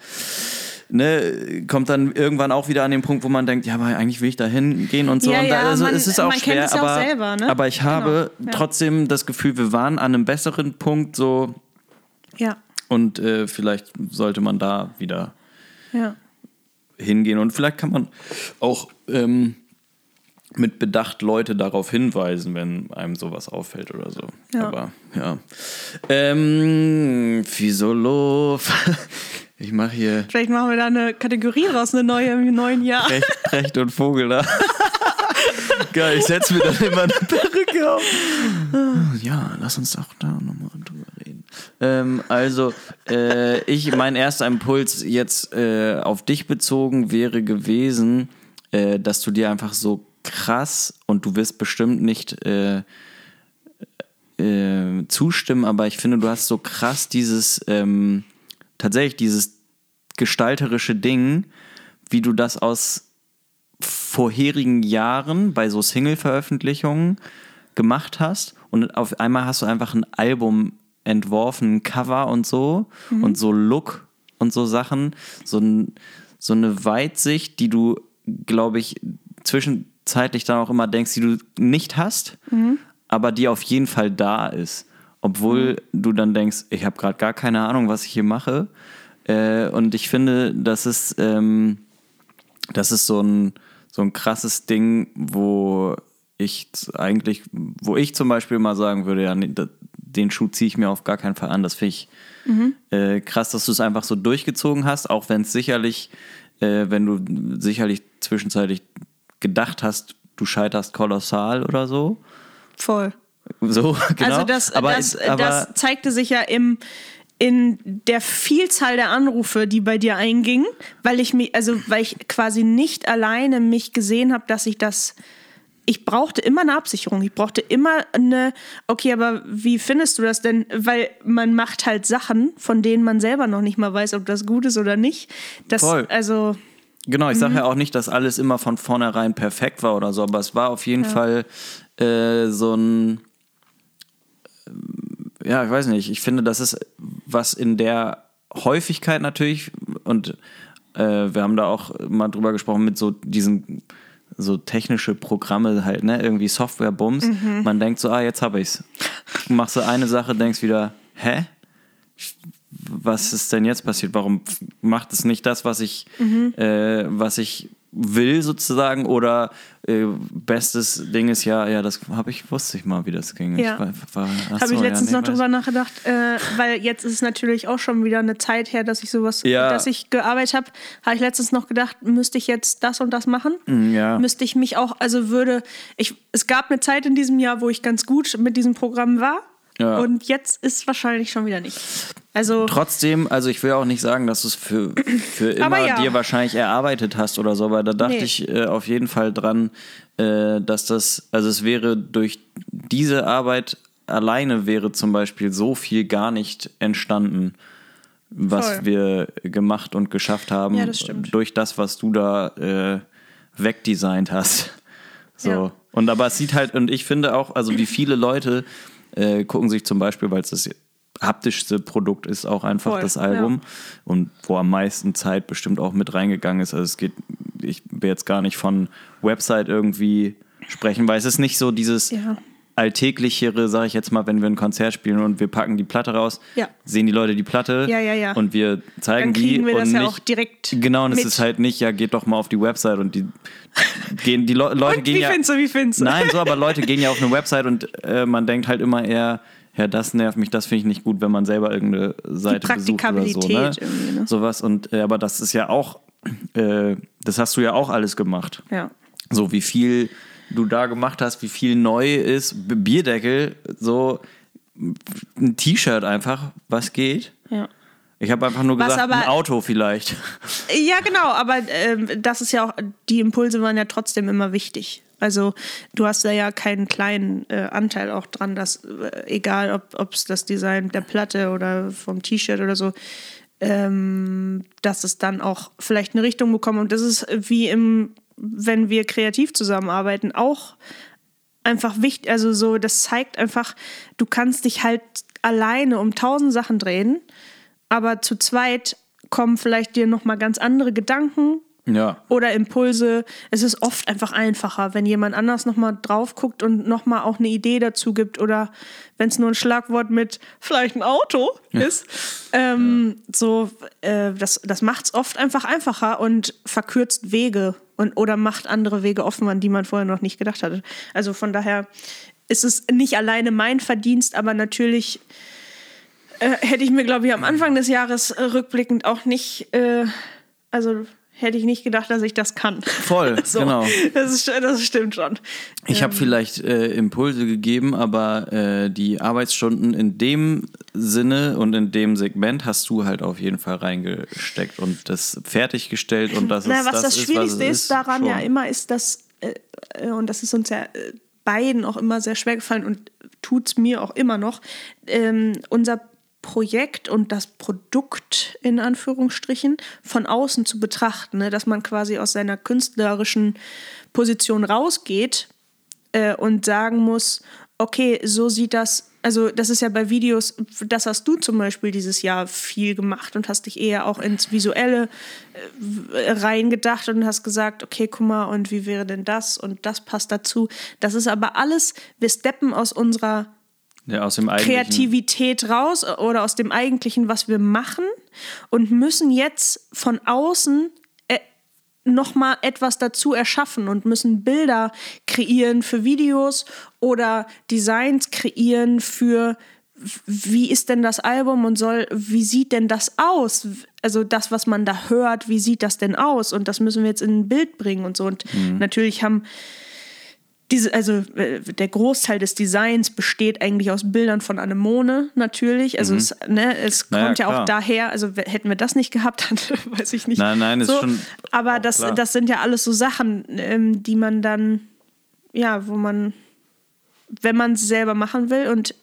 ne, kommt dann irgendwann auch wieder an den Punkt, wo man denkt, ja, aber eigentlich will ich da hingehen und so. Ja, und da, also man- es ist auch man kennt schwer, es ja auch aber, selber, ne? aber ich habe Genau, trotzdem das Gefühl, wir waren an einem besseren Punkt so Ja, und äh, vielleicht sollte man da wieder ja. hingehen und vielleicht kann man auch ähm, mit Bedacht Leute darauf hinweisen, wenn einem sowas auffällt oder so. Ja. Aber ja. Ähm, Physolov. Ich mache hier Vielleicht machen wir da eine Kategorie raus, eine neue im neuen Jahr. Precht, Precht und Vogel da. Geil, ich setze mir dann immer eine Perücke auf. Ja, lass uns doch da nochmal drüber. Ähm, also, äh, ich, mein erster Impuls jetzt äh, auf dich bezogen wäre gewesen, äh, dass du dir einfach so krass und du wirst bestimmt nicht äh, äh, zustimmen, aber ich finde, du hast so krass dieses, ähm, tatsächlich dieses gestalterische Ding, wie du das aus vorherigen Jahren bei so Single-Veröffentlichungen gemacht hast. Und auf einmal hast du einfach ein Album entworfen, ein Cover und so und so Look und so Sachen, so, ein, so eine Weitsicht, die du, glaube ich, zwischenzeitlich dann auch immer denkst, die du nicht hast, aber die auf jeden Fall da ist. Obwohl du dann denkst, ich habe gerade gar keine Ahnung, was ich hier mache. Äh, und ich finde, das ist, ähm, das ist so ein, so ein krasses Ding, wo ich eigentlich, wo ich zum Beispiel mal sagen würde, ja, nee, da- den Schuh ziehe ich mir auf gar keinen Fall an. Das finde ich äh, krass, dass du es einfach so durchgezogen hast, auch wenn es sicherlich, äh, wenn du sicherlich zwischenzeitlich gedacht hast, du scheiterst kolossal oder so. Voll. So, genau. Also das, aber, das, aber, das zeigte sich ja im in der Vielzahl der Anrufe, die bei dir eingingen, weil ich mich, also weil ich quasi nicht alleine mich gesehen habe, dass ich das. Ich brauchte immer eine Absicherung. Ich brauchte immer eine, okay, aber wie findest du das denn? Weil man macht halt Sachen, von denen man selber noch nicht mal weiß, ob das gut ist oder nicht. Das, Voll. Also, Genau, ich Mhm. sage ja auch nicht, dass alles immer von vornherein perfekt war oder so, aber es war auf jeden Fall äh, so ein, ähm, ja, ich weiß nicht, ich finde, das ist was in der Häufigkeit natürlich und äh, wir haben da auch mal drüber gesprochen mit so diesen so technische Programme halt, ne, irgendwie Software-Bums. Mhm. Man denkt so, ah, jetzt habe ich's. Machst du eine Sache, denkst wieder, hä? was ist denn jetzt passiert? Warum macht es nicht das, was ich, äh, was ich will sozusagen? Oder äh, bestes Ding ist ja, ja, das habe ich, wusste ich mal, wie das ging. Ja. Habe ich letztens ja, noch drüber nachgedacht, äh, weil jetzt ist es natürlich auch schon wieder eine Zeit her, dass ich sowas, Ja. dass ich gearbeitet habe. Habe ich letztens noch gedacht, müsste ich jetzt das und das machen? Mm, Ja. Müsste ich mich auch, also würde ich, es gab eine Zeit in diesem Jahr, wo ich ganz gut mit diesem Programm war. Ja. Und jetzt ist wahrscheinlich schon wieder nicht. Also Trotzdem, also ich will auch nicht sagen, dass du es für, für immer ja. dir wahrscheinlich erarbeitet hast oder so, aber da dachte Nee. ich äh, auf jeden Fall dran, äh, dass das, also es wäre durch diese Arbeit alleine wäre zum Beispiel so viel gar nicht entstanden, was Voll. wir gemacht und geschafft haben, Ja, das durch das, was du da äh, wegdesignt hast. So. Ja. Und aber es sieht halt, und ich finde auch, also wie viele Leute äh, gucken sich zum Beispiel, weil es das haptischste Produkt ist, auch einfach Voll, das Album und wo am meisten Zeit bestimmt auch mit reingegangen ist. Also es geht, ich will jetzt gar nicht von Website irgendwie sprechen, weil es ist nicht so dieses Ja. Alltäglichere, sage ich jetzt mal, wenn wir ein Konzert spielen und wir packen die Platte raus, Ja. sehen die Leute die Platte Ja, ja, ja. und wir zeigen Dann kriegen die wir und das ja nicht, auch direkt Genau, und es ist halt nicht, ja, geht doch mal auf die Website und die gehen, die Le Leute und gehen wie ja. findest du, wie findest du? Nein, so, aber Leute gehen ja auf eine Website und äh, man denkt halt immer eher, ja, das nervt mich, das finde ich nicht gut, wenn man selber irgendeine Seite besucht oder so. Ne? Praktikabilität irgendwie, ne? Sowas und, äh, aber das ist ja auch, äh, das hast du ja auch alles gemacht. Ja. So wie viel du da gemacht hast, wie viel neu ist, Bierdeckel, so ein T-Shirt einfach, was geht. Ja. Ich habe einfach nur gesagt, aber- ein Auto vielleicht. Ja, genau, aber ähm, das ist ja auch, die Impulse waren ja trotzdem immer wichtig. Also du hast da ja keinen kleinen äh, Anteil auch dran, dass äh, egal ob es das Design der Platte oder vom T-Shirt oder so, ähm, dass es dann auch vielleicht eine Richtung bekommt. Und das ist wie im, wenn wir kreativ zusammenarbeiten, auch einfach wichtig, also so, das zeigt einfach, du kannst dich halt alleine um tausend Sachen drehen, aber zu zweit kommen vielleicht dir nochmal ganz andere Gedanken Ja. oder Impulse. Es ist oft einfach einfacher, wenn jemand anders nochmal drauf guckt und nochmal auch eine Idee dazu gibt oder wenn es nur ein Schlagwort mit vielleicht ein Auto ist. Ähm, So, äh, das, das macht es oft einfach einfacher und verkürzt Wege und, oder macht andere Wege offen, an die man vorher noch nicht gedacht hatte. Also von daher ist es nicht alleine mein Verdienst, aber natürlich äh, hätte ich mir, glaube ich, am Anfang des Jahres äh, rückblickend auch nicht, äh, also hätte ich nicht gedacht, dass ich das kann. Voll, So, genau. Das, ist, das stimmt schon. Ich habe vielleicht äh, Impulse gegeben, aber äh, die Arbeitsstunden in dem Sinne und in dem Segment hast du halt auf jeden Fall reingesteckt und das fertiggestellt und das Na, ist was das, das, ist, Schwierigste was es ist, daran schon. ja immer, ist, dass, äh, äh, und das ist uns ja äh, beiden auch immer sehr schwer gefallen und tut es mir auch immer noch, ähm, unser Projekt und das Produkt in Anführungsstrichen von außen zu betrachten, ne? dass man quasi aus seiner künstlerischen Position rausgeht äh, und sagen muss, okay, so sieht das, also das ist ja bei Videos, das hast du zum Beispiel dieses Jahr viel gemacht und hast dich eher auch ins Visuelle äh, reingedacht und hast gesagt, okay, guck mal, und wie wäre denn das und das passt dazu. Das ist aber alles, wir steppen aus unserer ja, aus dem eigentlichen. Kreativität raus oder aus dem eigentlichen, was wir machen und müssen jetzt von außen äh, nochmal etwas dazu erschaffen und müssen Bilder kreieren für Videos oder Designs kreieren für wie ist denn das Album und soll, wie sieht denn das aus? Also das, was man da hört, wie sieht das denn aus? Und das müssen wir jetzt in ein Bild bringen und so. Und Mhm. natürlich haben diese, also äh, der Großteil des Designs besteht eigentlich aus Bildern von Anemone, natürlich. Also es, ne, es Mhm. Naja, kommt ja auch klar. daher, also hätten wir das nicht gehabt, dann weiß ich nicht. Nein, nein, ist so, schon Aber auch das, klar. das sind ja alles so Sachen, ähm, die man dann, ja, wo man, wenn man es selber machen will, und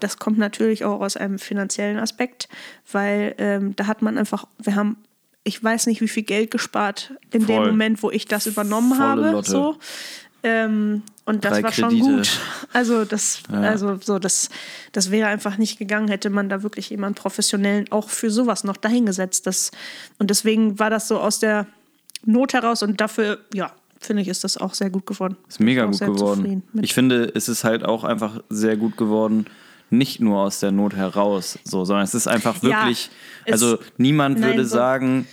das kommt natürlich auch aus einem finanziellen Aspekt, weil ähm, da hat man einfach, wir haben, ich weiß nicht, wie viel Geld gespart in dem Voll. Moment, wo ich das übernommen Volle habe. Lotte. So. Ähm, und das Drei war schon Kredite. gut. Also das, Ja. also so, das, das wäre einfach nicht gegangen, hätte man da wirklich jemanden professionellen auch für sowas noch dahingesetzt. Das, und deswegen war das so aus der Not heraus und dafür, ja, finde ich, ist das auch sehr gut geworden. Ist mega gut geworden. Ich finde, es ist halt auch einfach sehr gut geworden, nicht nur aus der Not heraus, so, sondern es ist einfach Ja, wirklich, es- also niemand Nein, würde so- sagen,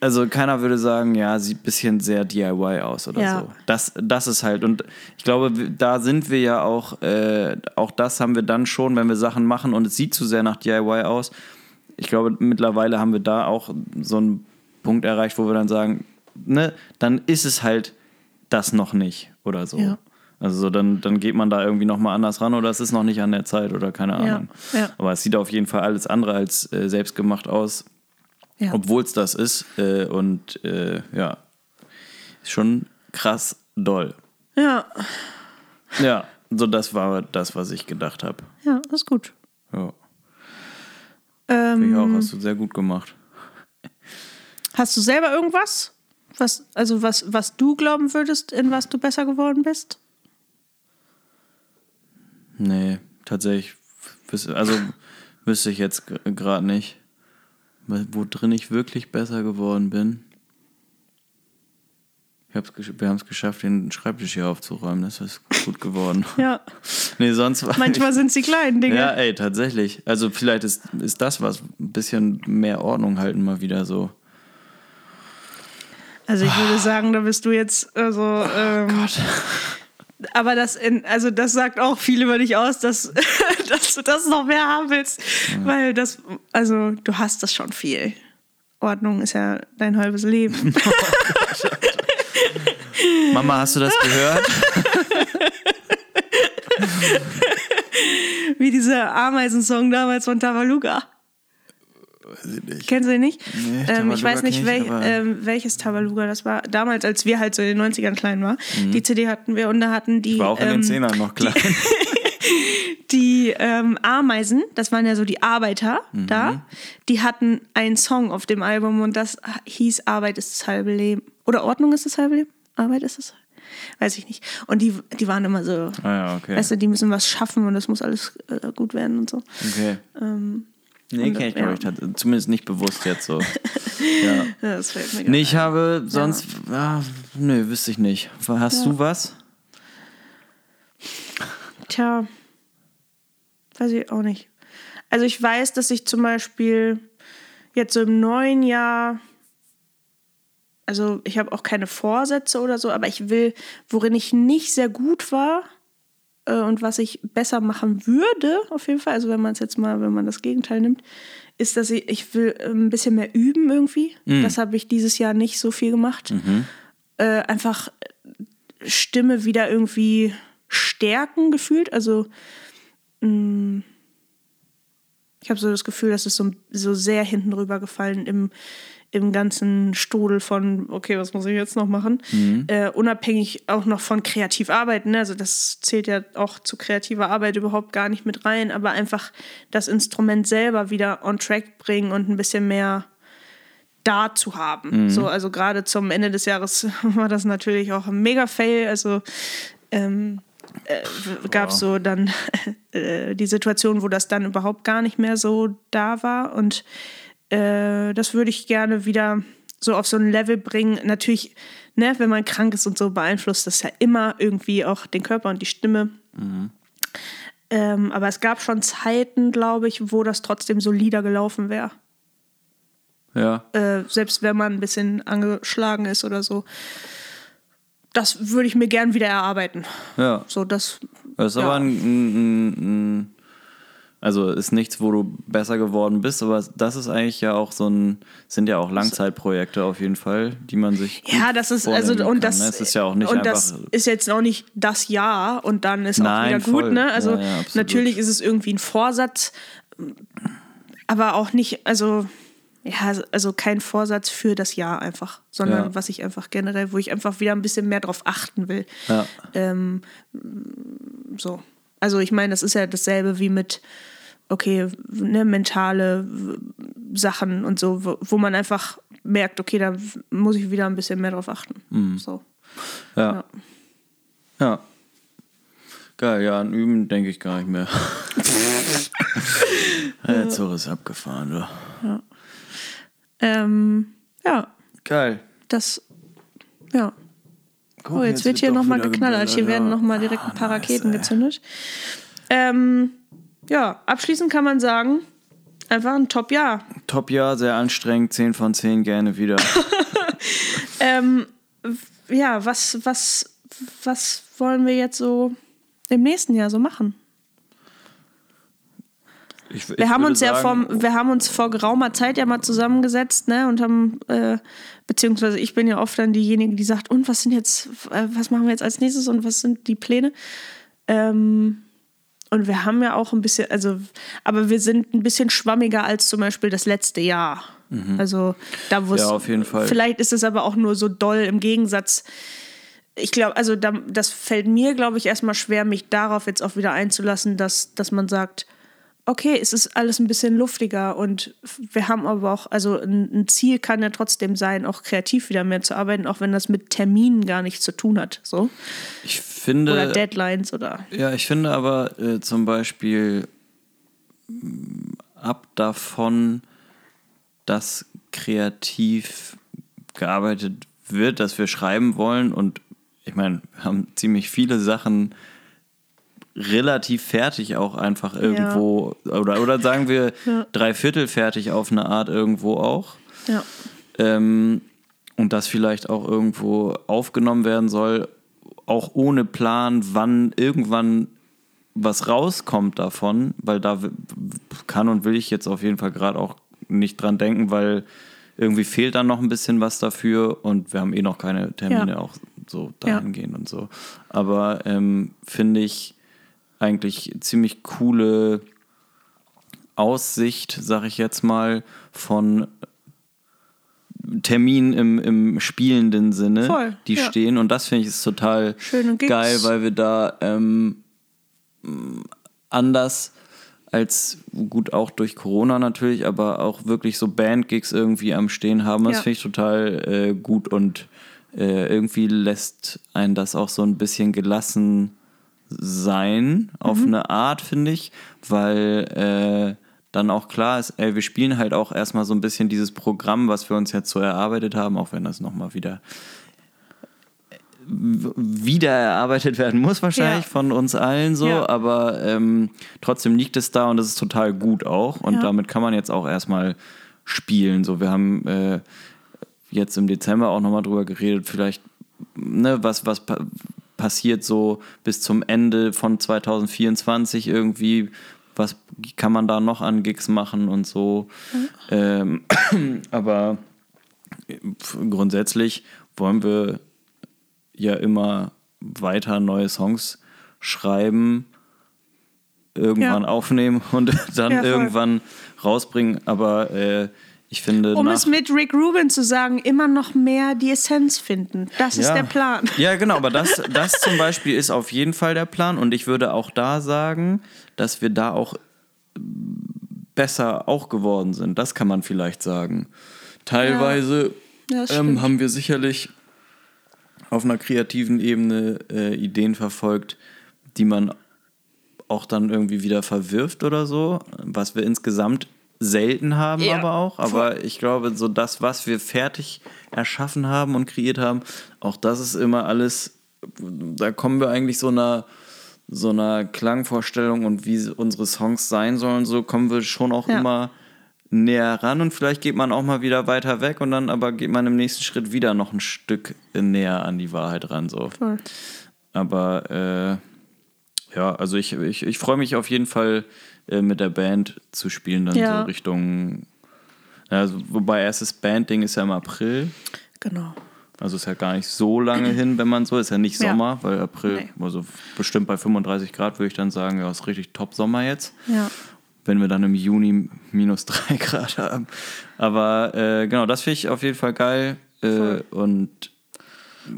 also keiner würde sagen, ja, sieht ein bisschen sehr DIY aus oder Ja. so. Das, das ist halt, und ich glaube, da sind wir ja auch, äh, auch das haben wir dann schon, wenn wir Sachen machen und es sieht zu sehr nach DIY aus. Ich glaube, mittlerweile haben wir da auch so einen Punkt erreicht, wo wir dann sagen, ne, dann ist es halt das noch nicht oder so. Ja. Also so, dann, dann geht man da irgendwie nochmal anders ran oder es ist noch nicht an der Zeit oder keine Ahnung. ja. Aber es sieht auf jeden Fall alles andere als äh, selbstgemacht aus, Ja. obwohl es das ist. Äh, und äh, ja, ist schon krass doll. ja, Ja, so das war das, was ich gedacht habe. ja, das ist gut. Ja. Finde ich Ähm, auch, hast du sehr gut gemacht. hast du selber irgendwas? Was, also was, was du glauben würdest, in was du besser geworden bist? Nee, tatsächlich, also wüsste ich jetzt gerade nicht, wo drin ich wirklich besser geworden bin. Wir haben es geschafft, den Schreibtisch hier aufzuräumen. Das ist gut geworden. Ja, Nee, sonst war manchmal sind es die kleinen Dinge. Ja, ey, tatsächlich. Also vielleicht ist, ist das was, ein bisschen mehr Ordnung halten mal wieder so. Also ich würde sagen, da bist du jetzt, also, Oh ähm, aber das, in, also das sagt auch viel über dich aus, dass, dass du das noch mehr haben willst, weil das, also du hast das schon viel. Ordnung ist ja dein halbes Leben. Mama, hast du das gehört? Wie dieser Ameisensong damals von Tabaluga. Ich. Kennst du den nicht? Nee, ähm, ich weiß nicht, kenn ich, wel, aber- ähm, welches Tabaluga das war. Damals, als wir halt so in den 90ern klein waren. Die CD hatten wir und da hatten die. Mhm. War auch in ähm, den Zehnern noch klein. die ähm, Ameisen, das waren ja so die Arbeiter Mhm. da, die hatten einen Song auf dem Album und das hieß Arbeit ist das halbe Leben. Oder Ordnung ist das halbe Leben? Arbeit ist das? Weiß ich nicht. Und die, die waren immer so, Ah ja, okay. weißt du, die müssen was schaffen und das muss alles äh, gut werden und so. okay. Nee, kenne ich glaube ich. Zumindest nicht bewusst jetzt so. ja. Das fällt mir Nee, ich habe sonst. Ja. Ah, nö, wüsste ich nicht. Hast ja. du was? Tja. Weiß ich auch nicht. Also ich weiß, dass ich zum Beispiel jetzt so im neuen Jahr also ich habe auch keine Vorsätze oder so, aber ich will, worin ich nicht sehr gut war äh, und was ich besser machen würde, auf jeden Fall, also wenn man es jetzt mal, wenn man das Gegenteil nimmt, ist, dass ich, ich will äh, ein bisschen mehr üben irgendwie. Mhm. Das habe ich dieses Jahr nicht so viel gemacht. Mhm. Äh, einfach Stimme wieder irgendwie stärken gefühlt. Also mh, mm, ich habe so das Gefühl, dass es so, so sehr hinten rüber gefallen im im ganzen Strudel von, okay, was muss ich jetzt noch machen? Mhm. Äh, unabhängig auch noch von kreativ arbeiten. Ne? Also das zählt ja auch zu kreativer Arbeit überhaupt gar nicht mit rein, aber einfach das Instrument selber wieder on track bringen und ein bisschen mehr da zu haben. Mhm. So, also gerade zum Ende des Jahres war das natürlich auch ein mega Fail. Also ähm, äh, gab es so dann äh, die Situation, wo das dann überhaupt gar nicht mehr so da war und äh, das würde ich gerne wieder so auf so ein Level bringen. Natürlich, ne, wenn man krank ist und so, beeinflusst das ja immer irgendwie auch den Körper und die Stimme. Mhm. Ähm, aber es gab schon Zeiten, glaube ich, wo das trotzdem solider gelaufen wäre. Ja. Äh, selbst wenn man ein bisschen angeschlagen ist oder so. Das würde ich mir gern wieder erarbeiten. Ja. So, das. Das ist ja. aber ein, ein, ein also ist nichts, wo du besser geworden bist, aber das ist eigentlich ja auch so ein, sind ja auch Langzeitprojekte auf jeden Fall, die man sich. Ja, das ist also und kann, das, ne? ist ja auch nicht und einfach. Das ist jetzt auch nicht das Jahr und dann ist Nein, auch wieder gut, ne? Also ja, ja, natürlich ist es irgendwie ein Vorsatz, aber auch nicht, also ja, also kein Vorsatz für das Jahr einfach, sondern ja. was ich einfach generell, wo ich einfach wieder ein bisschen mehr drauf achten will. Ja. Ähm, so. Also ich meine, das ist ja dasselbe wie mit okay, ne, mentale Sachen und so, wo, wo, man einfach merkt, okay, da muss ich wieder ein bisschen mehr drauf achten. Mhm. So. Ja. ja. ja. Geil, ja, an Üben denke ich gar nicht mehr. Der Zug ist abgefahren, du. Ja. Ähm, ja. Geil. Das, ja. Guck, oh, jetzt, jetzt wird hier nochmal geknallert. Hier werden nochmal direkt ein paar Raketen nice, gezündet. Ähm, ja, abschließend kann man sagen, einfach ein Top-Jahr. Top-Jahr, sehr anstrengend, 10 von 10 gerne wieder. ähm, ja, was, was, was wollen wir jetzt so im nächsten Jahr so machen? Ich, wir haben uns sagen, ja vor, wir haben uns vor geraumer Zeit ja mal zusammengesetzt, ne, und haben, äh, beziehungsweise ich bin ja oft dann diejenige, die sagt, und was sind jetzt, äh, was machen wir jetzt als nächstes und was sind die Pläne? Ähm, und wir haben ja auch ein bisschen, also, aber wir sind ein bisschen schwammiger als zum Beispiel das letzte Jahr. Mhm. Also da wo Ja, auf jeden Fall. Vielleicht ist es aber auch nur so doll im Gegensatz. Ich glaube, also da, das fällt mir, glaube ich, erstmal schwer, mich darauf jetzt auch wieder einzulassen, dass, dass man sagt, okay, es ist alles ein bisschen luftiger und wir haben aber auch, also ein, Ziel kann ja trotzdem sein, auch kreativ wieder mehr zu arbeiten, auch wenn das mit Terminen gar nichts zu tun hat. So. Ich finde. Oder Deadlines oder. Ja, ich finde aber äh, zum Beispiel ab davon, dass kreativ gearbeitet wird, dass wir schreiben wollen und ich meine, wir haben ziemlich viele Sachen relativ fertig auch einfach irgendwo, ja. oder, oder sagen wir ja. drei Viertel fertig auf eine Art irgendwo auch. Ja. Ähm, und das vielleicht auch irgendwo aufgenommen werden soll, auch ohne Plan, wann irgendwann was rauskommt davon, weil da kann und will ich jetzt auf jeden Fall gerade auch nicht dran denken, weil irgendwie fehlt dann noch ein bisschen was dafür und wir haben eh noch keine Termine ja. auch so dahingehend ja. und so. Aber ähm, finde ich, eigentlich ziemlich coole Aussicht, sag ich jetzt mal, von Terminen im, im spielenden Sinne, Voll, die ja. stehen. Und das finde ich ist total geil, weil wir da ähm, anders als gut auch durch Corona natürlich, aber auch wirklich so Bandgigs irgendwie am Stehen haben. Das ja. finde ich total äh, gut und äh, irgendwie lässt einen das auch so ein bisschen gelassen sein, auf mhm. eine Art, finde ich, weil äh, dann auch klar ist, ey, wir spielen halt auch erstmal so ein bisschen dieses Programm, was wir uns jetzt so erarbeitet haben, auch wenn das nochmal wieder wieder erarbeitet werden muss wahrscheinlich ja. von uns allen so, ja. aber ähm, trotzdem liegt es da und das ist total gut auch und ja. damit kann man jetzt auch erstmal spielen. So, wir haben äh, jetzt im Dezember auch nochmal drüber geredet, vielleicht ne, was was passiert so bis zum Ende von 2024 irgendwie, was kann man da noch an Gigs machen und so. Ähm, aber grundsätzlich wollen wir ja immer weiter neue Songs schreiben, irgendwann ja. aufnehmen und dann ja, irgendwann rausbringen. Aber äh, ich finde. Um es mit Rick Rubin zu sagen, immer noch mehr die Essenz finden. Das ist der Plan. Ja, genau, aber das, das zum Beispiel ist auf jeden Fall der Plan. Und ich würde auch da sagen, dass wir da auch besser auch geworden sind. Das kann man vielleicht sagen. Teilweise ähm, haben wir sicherlich auf einer kreativen Ebene äh, Ideen verfolgt, die man auch dann irgendwie wieder verwirft oder so, was wir insgesamt selten haben ja. aber auch. Aber ich glaube, so das, was wir fertig erschaffen haben und kreiert haben, auch das ist immer alles, da kommen wir eigentlich so einer so einer Klangvorstellung und wie unsere Songs sein sollen, so kommen wir schon auch ja. immer näher ran und vielleicht geht man auch mal wieder weiter weg und dann aber geht man im nächsten Schritt wieder noch ein Stück näher an die Wahrheit ran. So. Voll. Aber äh, ja, also ich, ich, ich freue mich auf jeden Fall äh, mit der Band zu spielen, dann ja. so Richtung. Also, wobei erstes Bandding ist ja im April. Genau. Also ist ja gar nicht so lange hin, wenn man so ist. Ja nicht Sommer, ja. weil April, nee. also bestimmt bei 35 Grad würde ich dann sagen, ja, ist richtig top Sommer jetzt. Ja wenn wir dann im Juni minus drei Grad haben. Aber äh, genau, das finde ich auf jeden Fall geil. Äh, und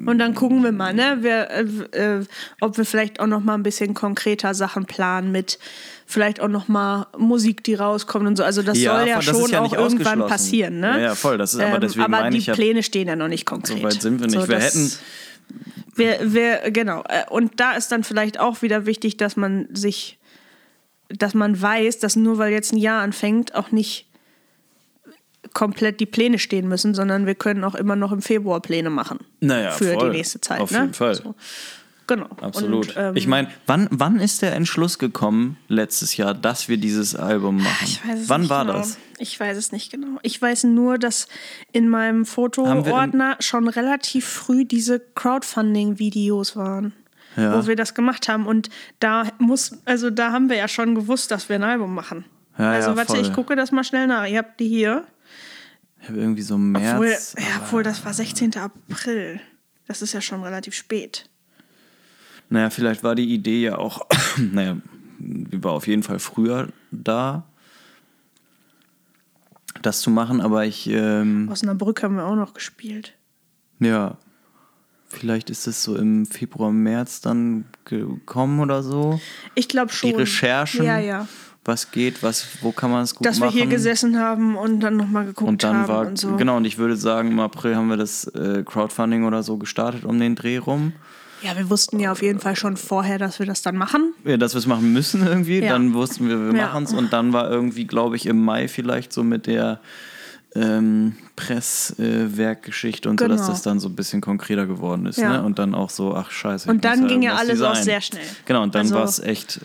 und dann gucken wir mal, ne, wir, äh, äh, ob wir vielleicht auch noch mal ein bisschen konkreter Sachen planen mit vielleicht auch noch mal Musik, die rauskommt und so. Also das ja, soll ja schon ja auch irgendwann passieren, ne? Ja, ja, voll. Das ist aber ähm, deswegen ähm, aber die ich Pläne stehen ja noch nicht konkret. So weit sind wir nicht. So, wir hätten wir, wir, genau. Äh, und da ist dann vielleicht auch wieder wichtig, dass man sich dass man weiß, dass nur weil jetzt ein Jahr anfängt, auch nicht komplett die Pläne stehen müssen, sondern wir können auch immer noch im Februar Pläne machen. Naja, für voll. die nächste Zeit. Auf ne? jeden Fall. So. Genau. Absolut. Und, ähm, ich meine, wann, wann ist der Entschluss gekommen letztes Jahr, dass wir dieses Album machen? Ich weiß es wann nicht war genau. das? Ich weiß es nicht genau. Ich weiß nur, dass in meinem Fotoordner schon relativ früh diese Crowdfunding-Videos waren ja. wo wir das gemacht haben. Und da muss, also da haben wir ja schon gewusst, dass wir ein Album machen. Ja, also ja, warte, voll. ich gucke das mal schnell nach. Ihr habt die hier. Ich habe irgendwie so März. Obwohl, ja, obwohl, das war 16. April. Das ist ja schon relativ spät. Naja, vielleicht war die Idee ja auch, naja, die war auf jeden Fall früher da, das zu machen, aber ich. Ähm, Osnabrück haben wir auch noch gespielt. Ja, Vielleicht ist es so im Februar, März dann gekommen oder so. Ich glaube schon. Die Recherchen. Ja, ja. Was geht, was, wo kann man es gut Dass machen. Dass wir hier gesessen haben und dann nochmal geguckt und dann haben war, und so. Genau, und ich würde sagen, im April haben wir das äh, Crowdfunding oder so gestartet um den Dreh rum. Ja, wir wussten ja auf jeden Fall schon vorher, dass wir das dann machen. Ja, dass wir es machen müssen irgendwie. Ja. Dann wussten wir, wir ja. machen es. Und dann war irgendwie, glaube ich, im Mai vielleicht so mit der ähm, Presswerkgeschichte und genau. so, dass genau. das dann so ein bisschen konkreter geworden ist. Ja. Ne? Und dann auch so, ach scheiße. Und dann ging ja alles auch sehr schnell. Genau, und dann also, war es echt.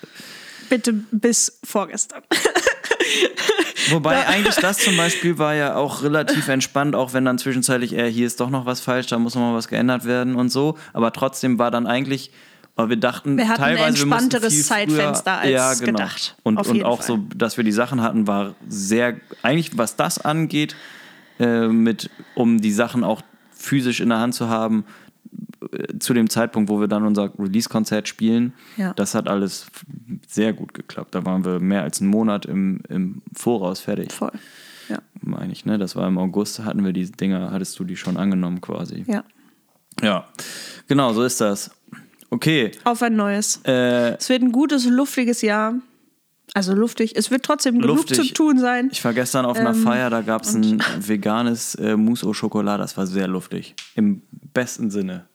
Bitte bis vorgestern. Wobei eigentlich das zum Beispiel war ja auch relativ entspannt, auch wenn dann zwischenzeitlich, äh, hier ist doch noch was falsch, da muss noch mal was geändert werden und so. Aber trotzdem war dann eigentlich weil wir dachten, wir hatten teilweise ein entspannteres Zeitfenster als ja, genau. gedacht. Und, und auch Fall. so, dass wir die Sachen hatten, war sehr, eigentlich was das angeht, äh, mit, um die Sachen auch physisch in der Hand zu haben, zu dem Zeitpunkt, wo wir dann unser Release-Konzert spielen, ja. das hat alles sehr gut geklappt. Da waren wir mehr als einen Monat im, im Voraus fertig. Voll. Ja. Meine ich, ne? Das war im August, hatten wir die Dinger, hattest du die schon angenommen quasi. Ja. Ja, genau, so ist das. Okay. Auf ein neues. Äh, es wird ein gutes, luftiges Jahr. Also luftig. Es wird trotzdem genug zu tun sein. Ich war gestern auf einer ähm, Feier, da gab es ein veganes äh, Mousse au Chocolat. Das war sehr luftig. Im besten Sinne.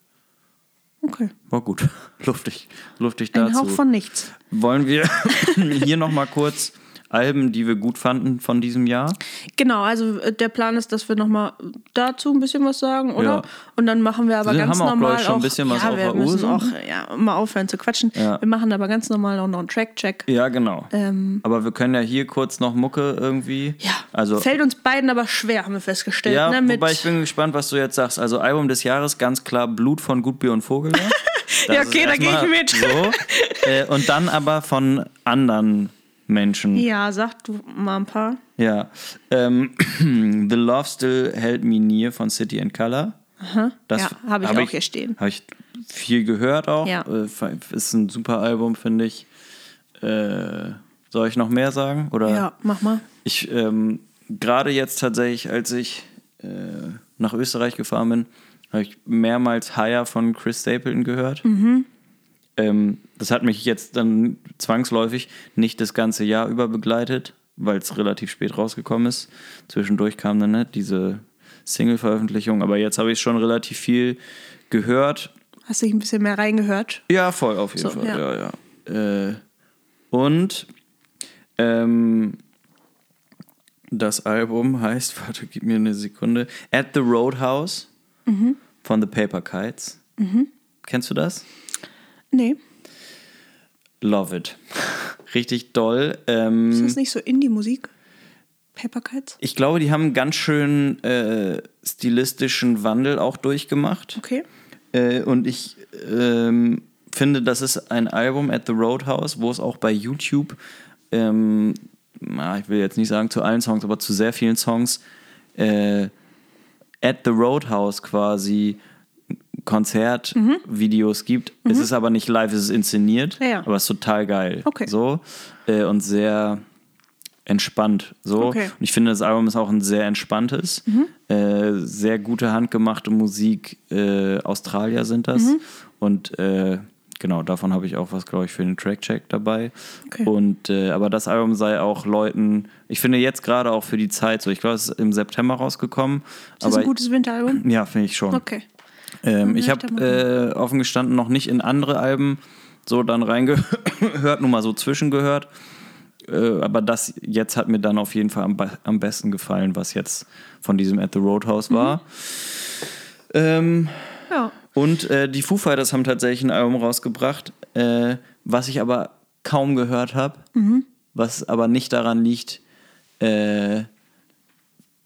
Okay. War gut. luftig. Luftig dazu. Ein Hauch von nichts. Wollen wir hier nochmal kurz Alben, die wir gut fanden von diesem Jahr. Genau, also äh, der Plan ist, dass wir nochmal dazu ein bisschen was sagen, oder? Ja. Und dann machen wir aber Wir ganz haben auch, normal ich, schon ein bisschen was ja, auf wir der Uhr müssen so. auch ja, mal aufhören zu quatschen. Ja. Wir machen aber ganz normal auch noch einen Track-Check. Ja, genau. Ähm, aber wir können ja hier kurz noch Mucke irgendwie. Ja, Also, fällt uns beiden aber schwer, haben wir festgestellt. ja, ne? Wobei ich bin gespannt, was du jetzt sagst. Also Album des Jahres, ganz klar Blut von Gutbier und Vogel. Das Ja, okay, da geh ich mit. So. Äh, und dann aber von anderen Menschen. ja, sag du mal ein paar. Ja. Ähm, The Love Still Held Me Near von City and Color. Das Ja, habe ich auch hier stehen. Habe ich viel gehört auch. Ja. Äh, ist ein super Album, finde ich. Äh, soll ich noch mehr sagen? Oder? Ja, mach mal. Ich ähm, gerade jetzt tatsächlich, als ich äh, nach Österreich gefahren bin, habe ich mehrmals Higher von Chris Stapleton gehört. Ähm, das hat mich jetzt dann zwangsläufig nicht das ganze Jahr über begleitet, weil es relativ spät rausgekommen ist. Zwischendurch kam dann ne, diese Single-Veröffentlichung, aber jetzt habe ich schon relativ viel gehört. Hast dich ein bisschen mehr reingehört? Ja, voll, auf jeden So, Fall. ja. Ja, ja. Äh, und ähm, das Album heißt, warte, gib mir eine Sekunde, At the Roadhouse Mhm. von The Paper Kites. Kennst du das? Nee. Love it. Richtig doll. Ähm, Ist das nicht so Indie-Musik? Paper Kites? ich glaube, die haben einen ganz schön äh, stilistischen Wandel auch durchgemacht. Okay. Äh, und ich ähm, finde, das ist ein Album at the Roadhouse, wo es auch bei YouTube, ähm, na, ich will jetzt nicht sagen zu allen Songs, aber zu sehr vielen Songs äh, at the Roadhouse quasi Konzertvideos gibt. Es ist aber nicht live, es ist inszeniert, Ja, ja. aber es ist total geil. Okay. So äh, und sehr entspannt. So. Okay. Und ich finde, das Album ist auch ein sehr entspanntes, äh, sehr gute handgemachte Musik. Äh, Australier sind das. Und äh, genau, davon habe ich auch was, glaube ich, für den Track-Check dabei. Okay. Und äh, aber das Album sei auch Leuten, ich finde jetzt gerade auch für die Zeit so, ich glaube, es ist im September rausgekommen. Ist das ein gutes Winteralbum? ja, finde ich schon. Okay. Ähm, ich Ja, habe äh, offen gestanden noch nicht in andere Alben so dann reingehört, nur mal so zwischengehört. Äh, aber das jetzt hat mir dann auf jeden Fall am, am besten gefallen, was jetzt von diesem At the Roadhouse war. Ähm, Ja. und äh, die Foo Fighters haben tatsächlich ein Album rausgebracht, äh, was ich aber kaum gehört habe, was aber nicht daran liegt, äh,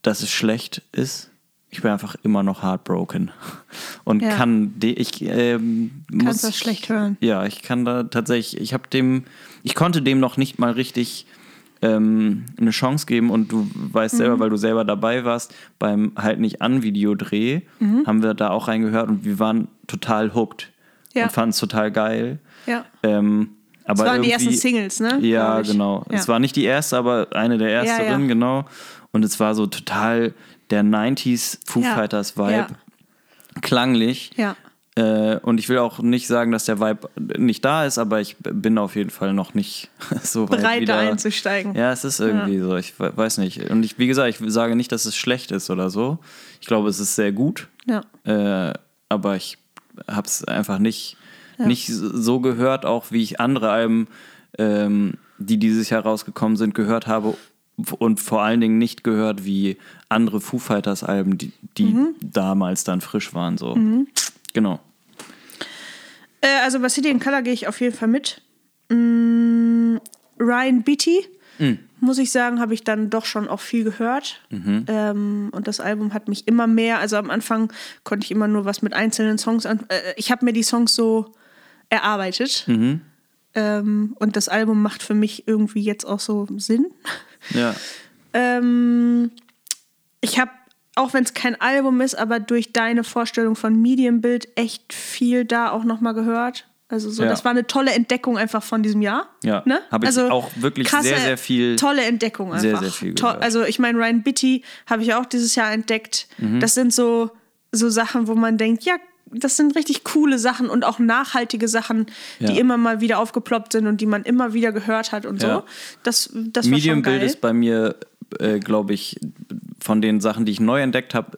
dass es schlecht ist. Ich bin einfach immer noch heartbroken und Ja. kann de ich ähm, muss Kannst das schlecht hören. ja ich kann da tatsächlich ich habe dem ich konnte dem noch nicht mal richtig ähm, eine Chance geben und du weißt Mhm. selber, weil du selber dabei warst, beim halt nicht an Videodreh Mhm. haben wir da auch reingehört und wir waren total hooked Ja. und fanden es total geil. Ja. Ähm, aber Das waren die ersten Singles, ne? Ja, genau. Ja. Es war nicht die erste, aber eine der ersteren, ja. genau. Und es war so total der 90s Foo Ja. Fighters Vibe. Ja. Klanglich. Ja. Äh, und ich will auch nicht sagen, dass der Vibe nicht da ist, aber ich bin auf jeden Fall noch nicht so weit Bereit, wieder. da einzusteigen. Ja, es ist irgendwie so. Ich we- weiß nicht. Und ich, wie gesagt, ich sage nicht, dass es schlecht ist oder so. Ich glaube, es ist sehr gut. Ja. Äh, aber ich habe es einfach nicht, nicht so gehört, auch wie ich andere Alben, ähm, die dieses Jahr rausgekommen sind, gehört habe. Und vor allen Dingen nicht gehört wie andere Foo Fighters Alben, die, die Mhm. damals dann frisch waren. So. Genau. Äh, also bei City in Color gehe ich auf jeden Fall mit. Mm, Ryan Beatty, muss ich sagen, habe ich dann doch schon auch viel gehört. Ähm, und das Album hat mich immer mehr, also am Anfang konnte ich immer nur was mit einzelnen Songs an. Äh, ich habe mir die Songs so erarbeitet. Ähm, und das Album macht für mich irgendwie jetzt auch so Sinn. Ja. Ähm, ich habe, auch wenn es kein Album ist, aber durch deine Vorstellung von Medienbild echt viel da auch nochmal gehört. Also so, Ja. das war eine tolle Entdeckung einfach von diesem Jahr. Ja, ne? habe ich also auch wirklich krasse, sehr, sehr viel- Tolle Entdeckung einfach. sehr, sehr viel gehört. also ich meine, Ryan Bitty habe ich auch dieses Jahr entdeckt. Mhm. Das sind so, so Sachen, wo man denkt, ja, das sind richtig coole Sachen und auch nachhaltige Sachen, die Ja. immer mal wieder aufgeploppt sind und die man immer wieder gehört hat und Ja. so. Das, das war schon Medium-Bild geil. ist bei mir, äh, glaube ich, von den Sachen, die ich neu entdeckt habe,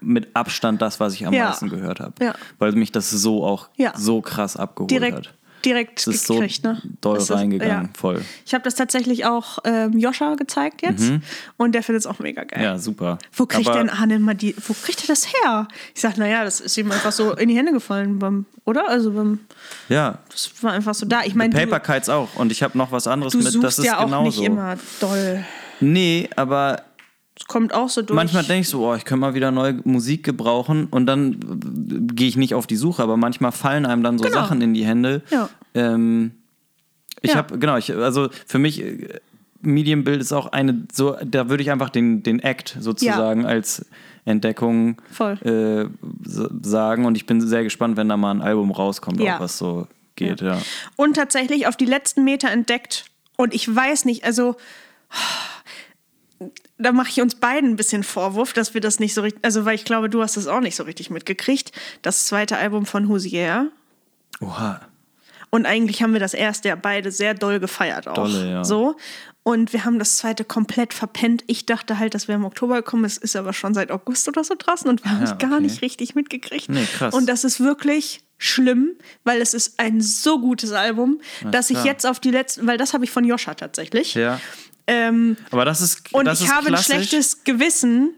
mit Abstand das, was ich am Ja. meisten gehört habe. Weil mich das so auch so krass abgeholt Direkt hat. Direkt das ist gekriegt, so ne? doll Das ist- reingegangen, ja. voll. Ich habe das tatsächlich auch ähm, Joscha gezeigt jetzt und der findet es auch mega geil. Mhm. Ja, super. Wo kriegt Aber denn Arne mal die, wo kriegt er das her? Ich sag, naja, das ist ihm einfach so in die Hände gefallen, beim, oder? Also beim, Ja, das war einfach so da. Ich meine, Paper Kites auch. Und ich habe noch was anderes du mit, das ist ja auch genauso. nicht immer doll. Nee, aber Es kommt auch so durch. manchmal denke ich so, oh, ich könnte mal wieder neue Musik gebrauchen und dann äh, gehe ich nicht auf die Suche, aber manchmal fallen einem dann so Genau. Sachen in die Hände. Ja. Ähm, ich Ja. habe, genau, ich, also für mich, äh, Medienbild ist auch eine, so, da würde ich einfach den, den Act sozusagen als Entdeckung Voll. äh, sagen und ich bin sehr gespannt, wenn da mal ein Album rauskommt, Ja. auch was so geht, ja. und tatsächlich auf die letzten Meter entdeckt. Und ich weiß nicht, also da mache ich uns beiden ein bisschen Vorwurf, dass wir das nicht so richtig, also weil ich glaube, du hast das auch nicht so richtig mitgekriegt. Das zweite Album von Hozier. Oha. Und eigentlich haben wir das erste ja beide sehr doll gefeiert auch. Dolle, ja. So. Und wir haben das zweite komplett verpennt. Ich dachte halt, das wäre im Oktober gekommen. Es ist aber schon seit August oder so draußen und wir haben Ja, es gar okay. nicht richtig mitgekriegt. Nee, krass. Und das ist wirklich schlimm, weil es ist ein so gutes Album, dass ich klar. jetzt auf die letzten, weil das habe ich von Joscha tatsächlich. Ja. Ähm, Aber das ist und das ich ist habe klassisch. ein schlechtes Gewissen,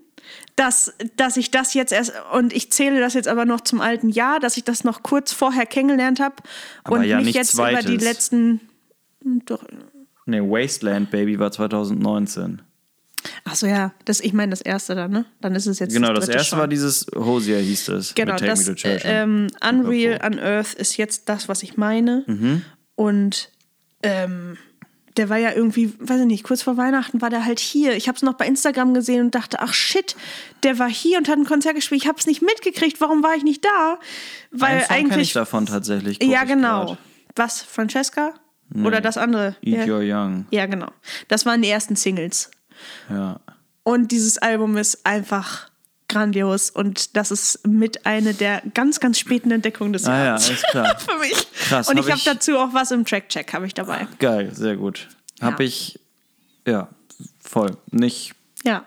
dass, dass ich das jetzt erst, und ich zähle das jetzt aber noch zum alten Jahr, dass ich das noch kurz vorher kennengelernt habe Aber und ja mich nicht jetzt über die zweites. letzten. hm, Doch, Nee, Wasteland Baby war 2019. achso, ja, das, ich meine das erste dann, ne? Dann ist es jetzt Genau, das dritte erste schon. war dieses Hosier hieß es. Genau, das Me to Church. ähm, Unreal Unearth ist jetzt das, was ich meine. Mhm. Und ähm, der war ja irgendwie, weiß ich nicht, kurz vor Weihnachten war der halt hier. Ich habe es noch bei Instagram gesehen und dachte, ach shit, der war hier und hat ein Konzert gespielt. Ich habe es nicht mitgekriegt. Warum war ich nicht da? Weil Einen Song kenn ich eigentlich. davon tatsächlich. Ja, genau. grad. Was? Francesca? Oder das andere? Eat ja. Your Young. ja, genau. Das waren die ersten Singles. Ja. Und dieses Album ist einfach grandios und das ist mit eine der ganz, ganz späten Entdeckungen des Ah ja, Jahres. alles klar. Für mich. Krass, und ich habe dazu auch was im Track-Check, habe ich dabei. Geil, sehr gut. Hab Ja. ich, ja, voll. Nicht, Ja.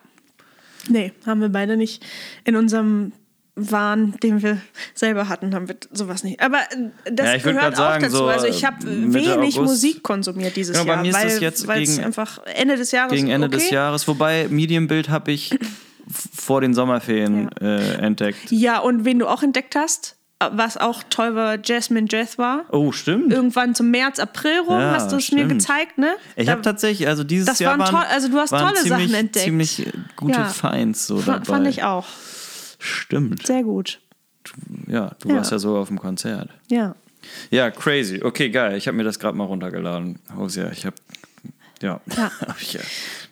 Nee, haben wir beide nicht. In unserem Wahn, den wir selber hatten, haben wir sowas nicht. Aber äh, das Ja, gehört sagen, auch dazu. so, also ich habe Mitte wenig August- Musik konsumiert dieses Genau, bei Jahr, mir ist weil jetzt es gegen- einfach Ende des Jahres gegen Ende okay. des Jahres. Wobei, Medienbild habe ich vor den Sommerferien äh, entdeckt. Ja, und wen du auch entdeckt hast, was auch toll war, Jasmine Jeth war. Oh, stimmt. Irgendwann zum März, April rum Ja, hast du es mir gezeigt, ne? Ich habe tatsächlich, also dieses das Jahr waren waren, also du hast tolle ziemlich, Sachen entdeckt. ziemlich gute Ja. Finds so dabei. fand ich auch. Stimmt. Sehr gut. Ja, du Ja. warst ja sogar auf dem Konzert. Ja. Ja, crazy. Okay, geil. Ich habe mir das gerade mal runtergeladen. Hosea, ich habe, ja, Ja. hab ich ja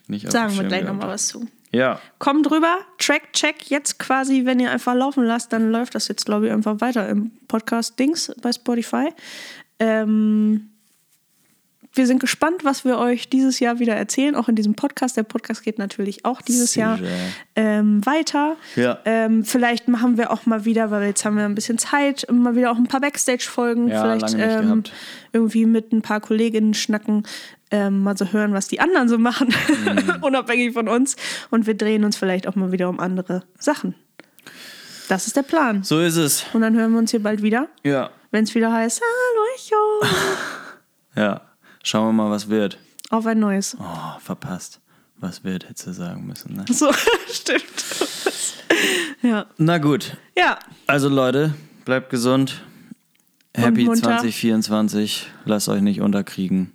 nicht Sagen wir gleich nochmal was zu. Ja, Kommt drüber, Track-Check jetzt quasi, wenn ihr einfach laufen lasst, dann läuft das jetzt, glaube ich, einfach weiter im Podcast-Dings bei Spotify. Ähm, wir sind gespannt, was wir euch dieses Jahr wieder erzählen, auch in diesem Podcast. Der Podcast geht natürlich auch dieses Sicher. Jahr ähm, weiter. Ja. Ähm, vielleicht machen wir auch mal wieder, weil jetzt haben wir ein bisschen Zeit, mal wieder auch ein paar Backstage-Folgen. Ja, vielleicht ähm, irgendwie mit ein paar Kolleginnen schnacken, ähm, mal so hören, was die anderen so machen, Mhm. unabhängig von uns. Und wir drehen uns vielleicht auch mal wieder um andere Sachen. Das ist der Plan. so ist es. Und dann hören wir uns hier bald wieder, Ja, wenn es wieder heißt, hallo Echo, ja. Schauen wir mal, was wird. auf ein neues. Oh, verpasst. Was wird, hätte sie sagen müssen. Ne? So, stimmt. ja. Na gut. Ja, Also Leute, bleibt gesund. Happy munter. 2024. Lasst euch nicht unterkriegen.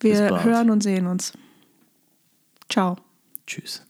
Wir hören und sehen uns. Ciao. Tschüss.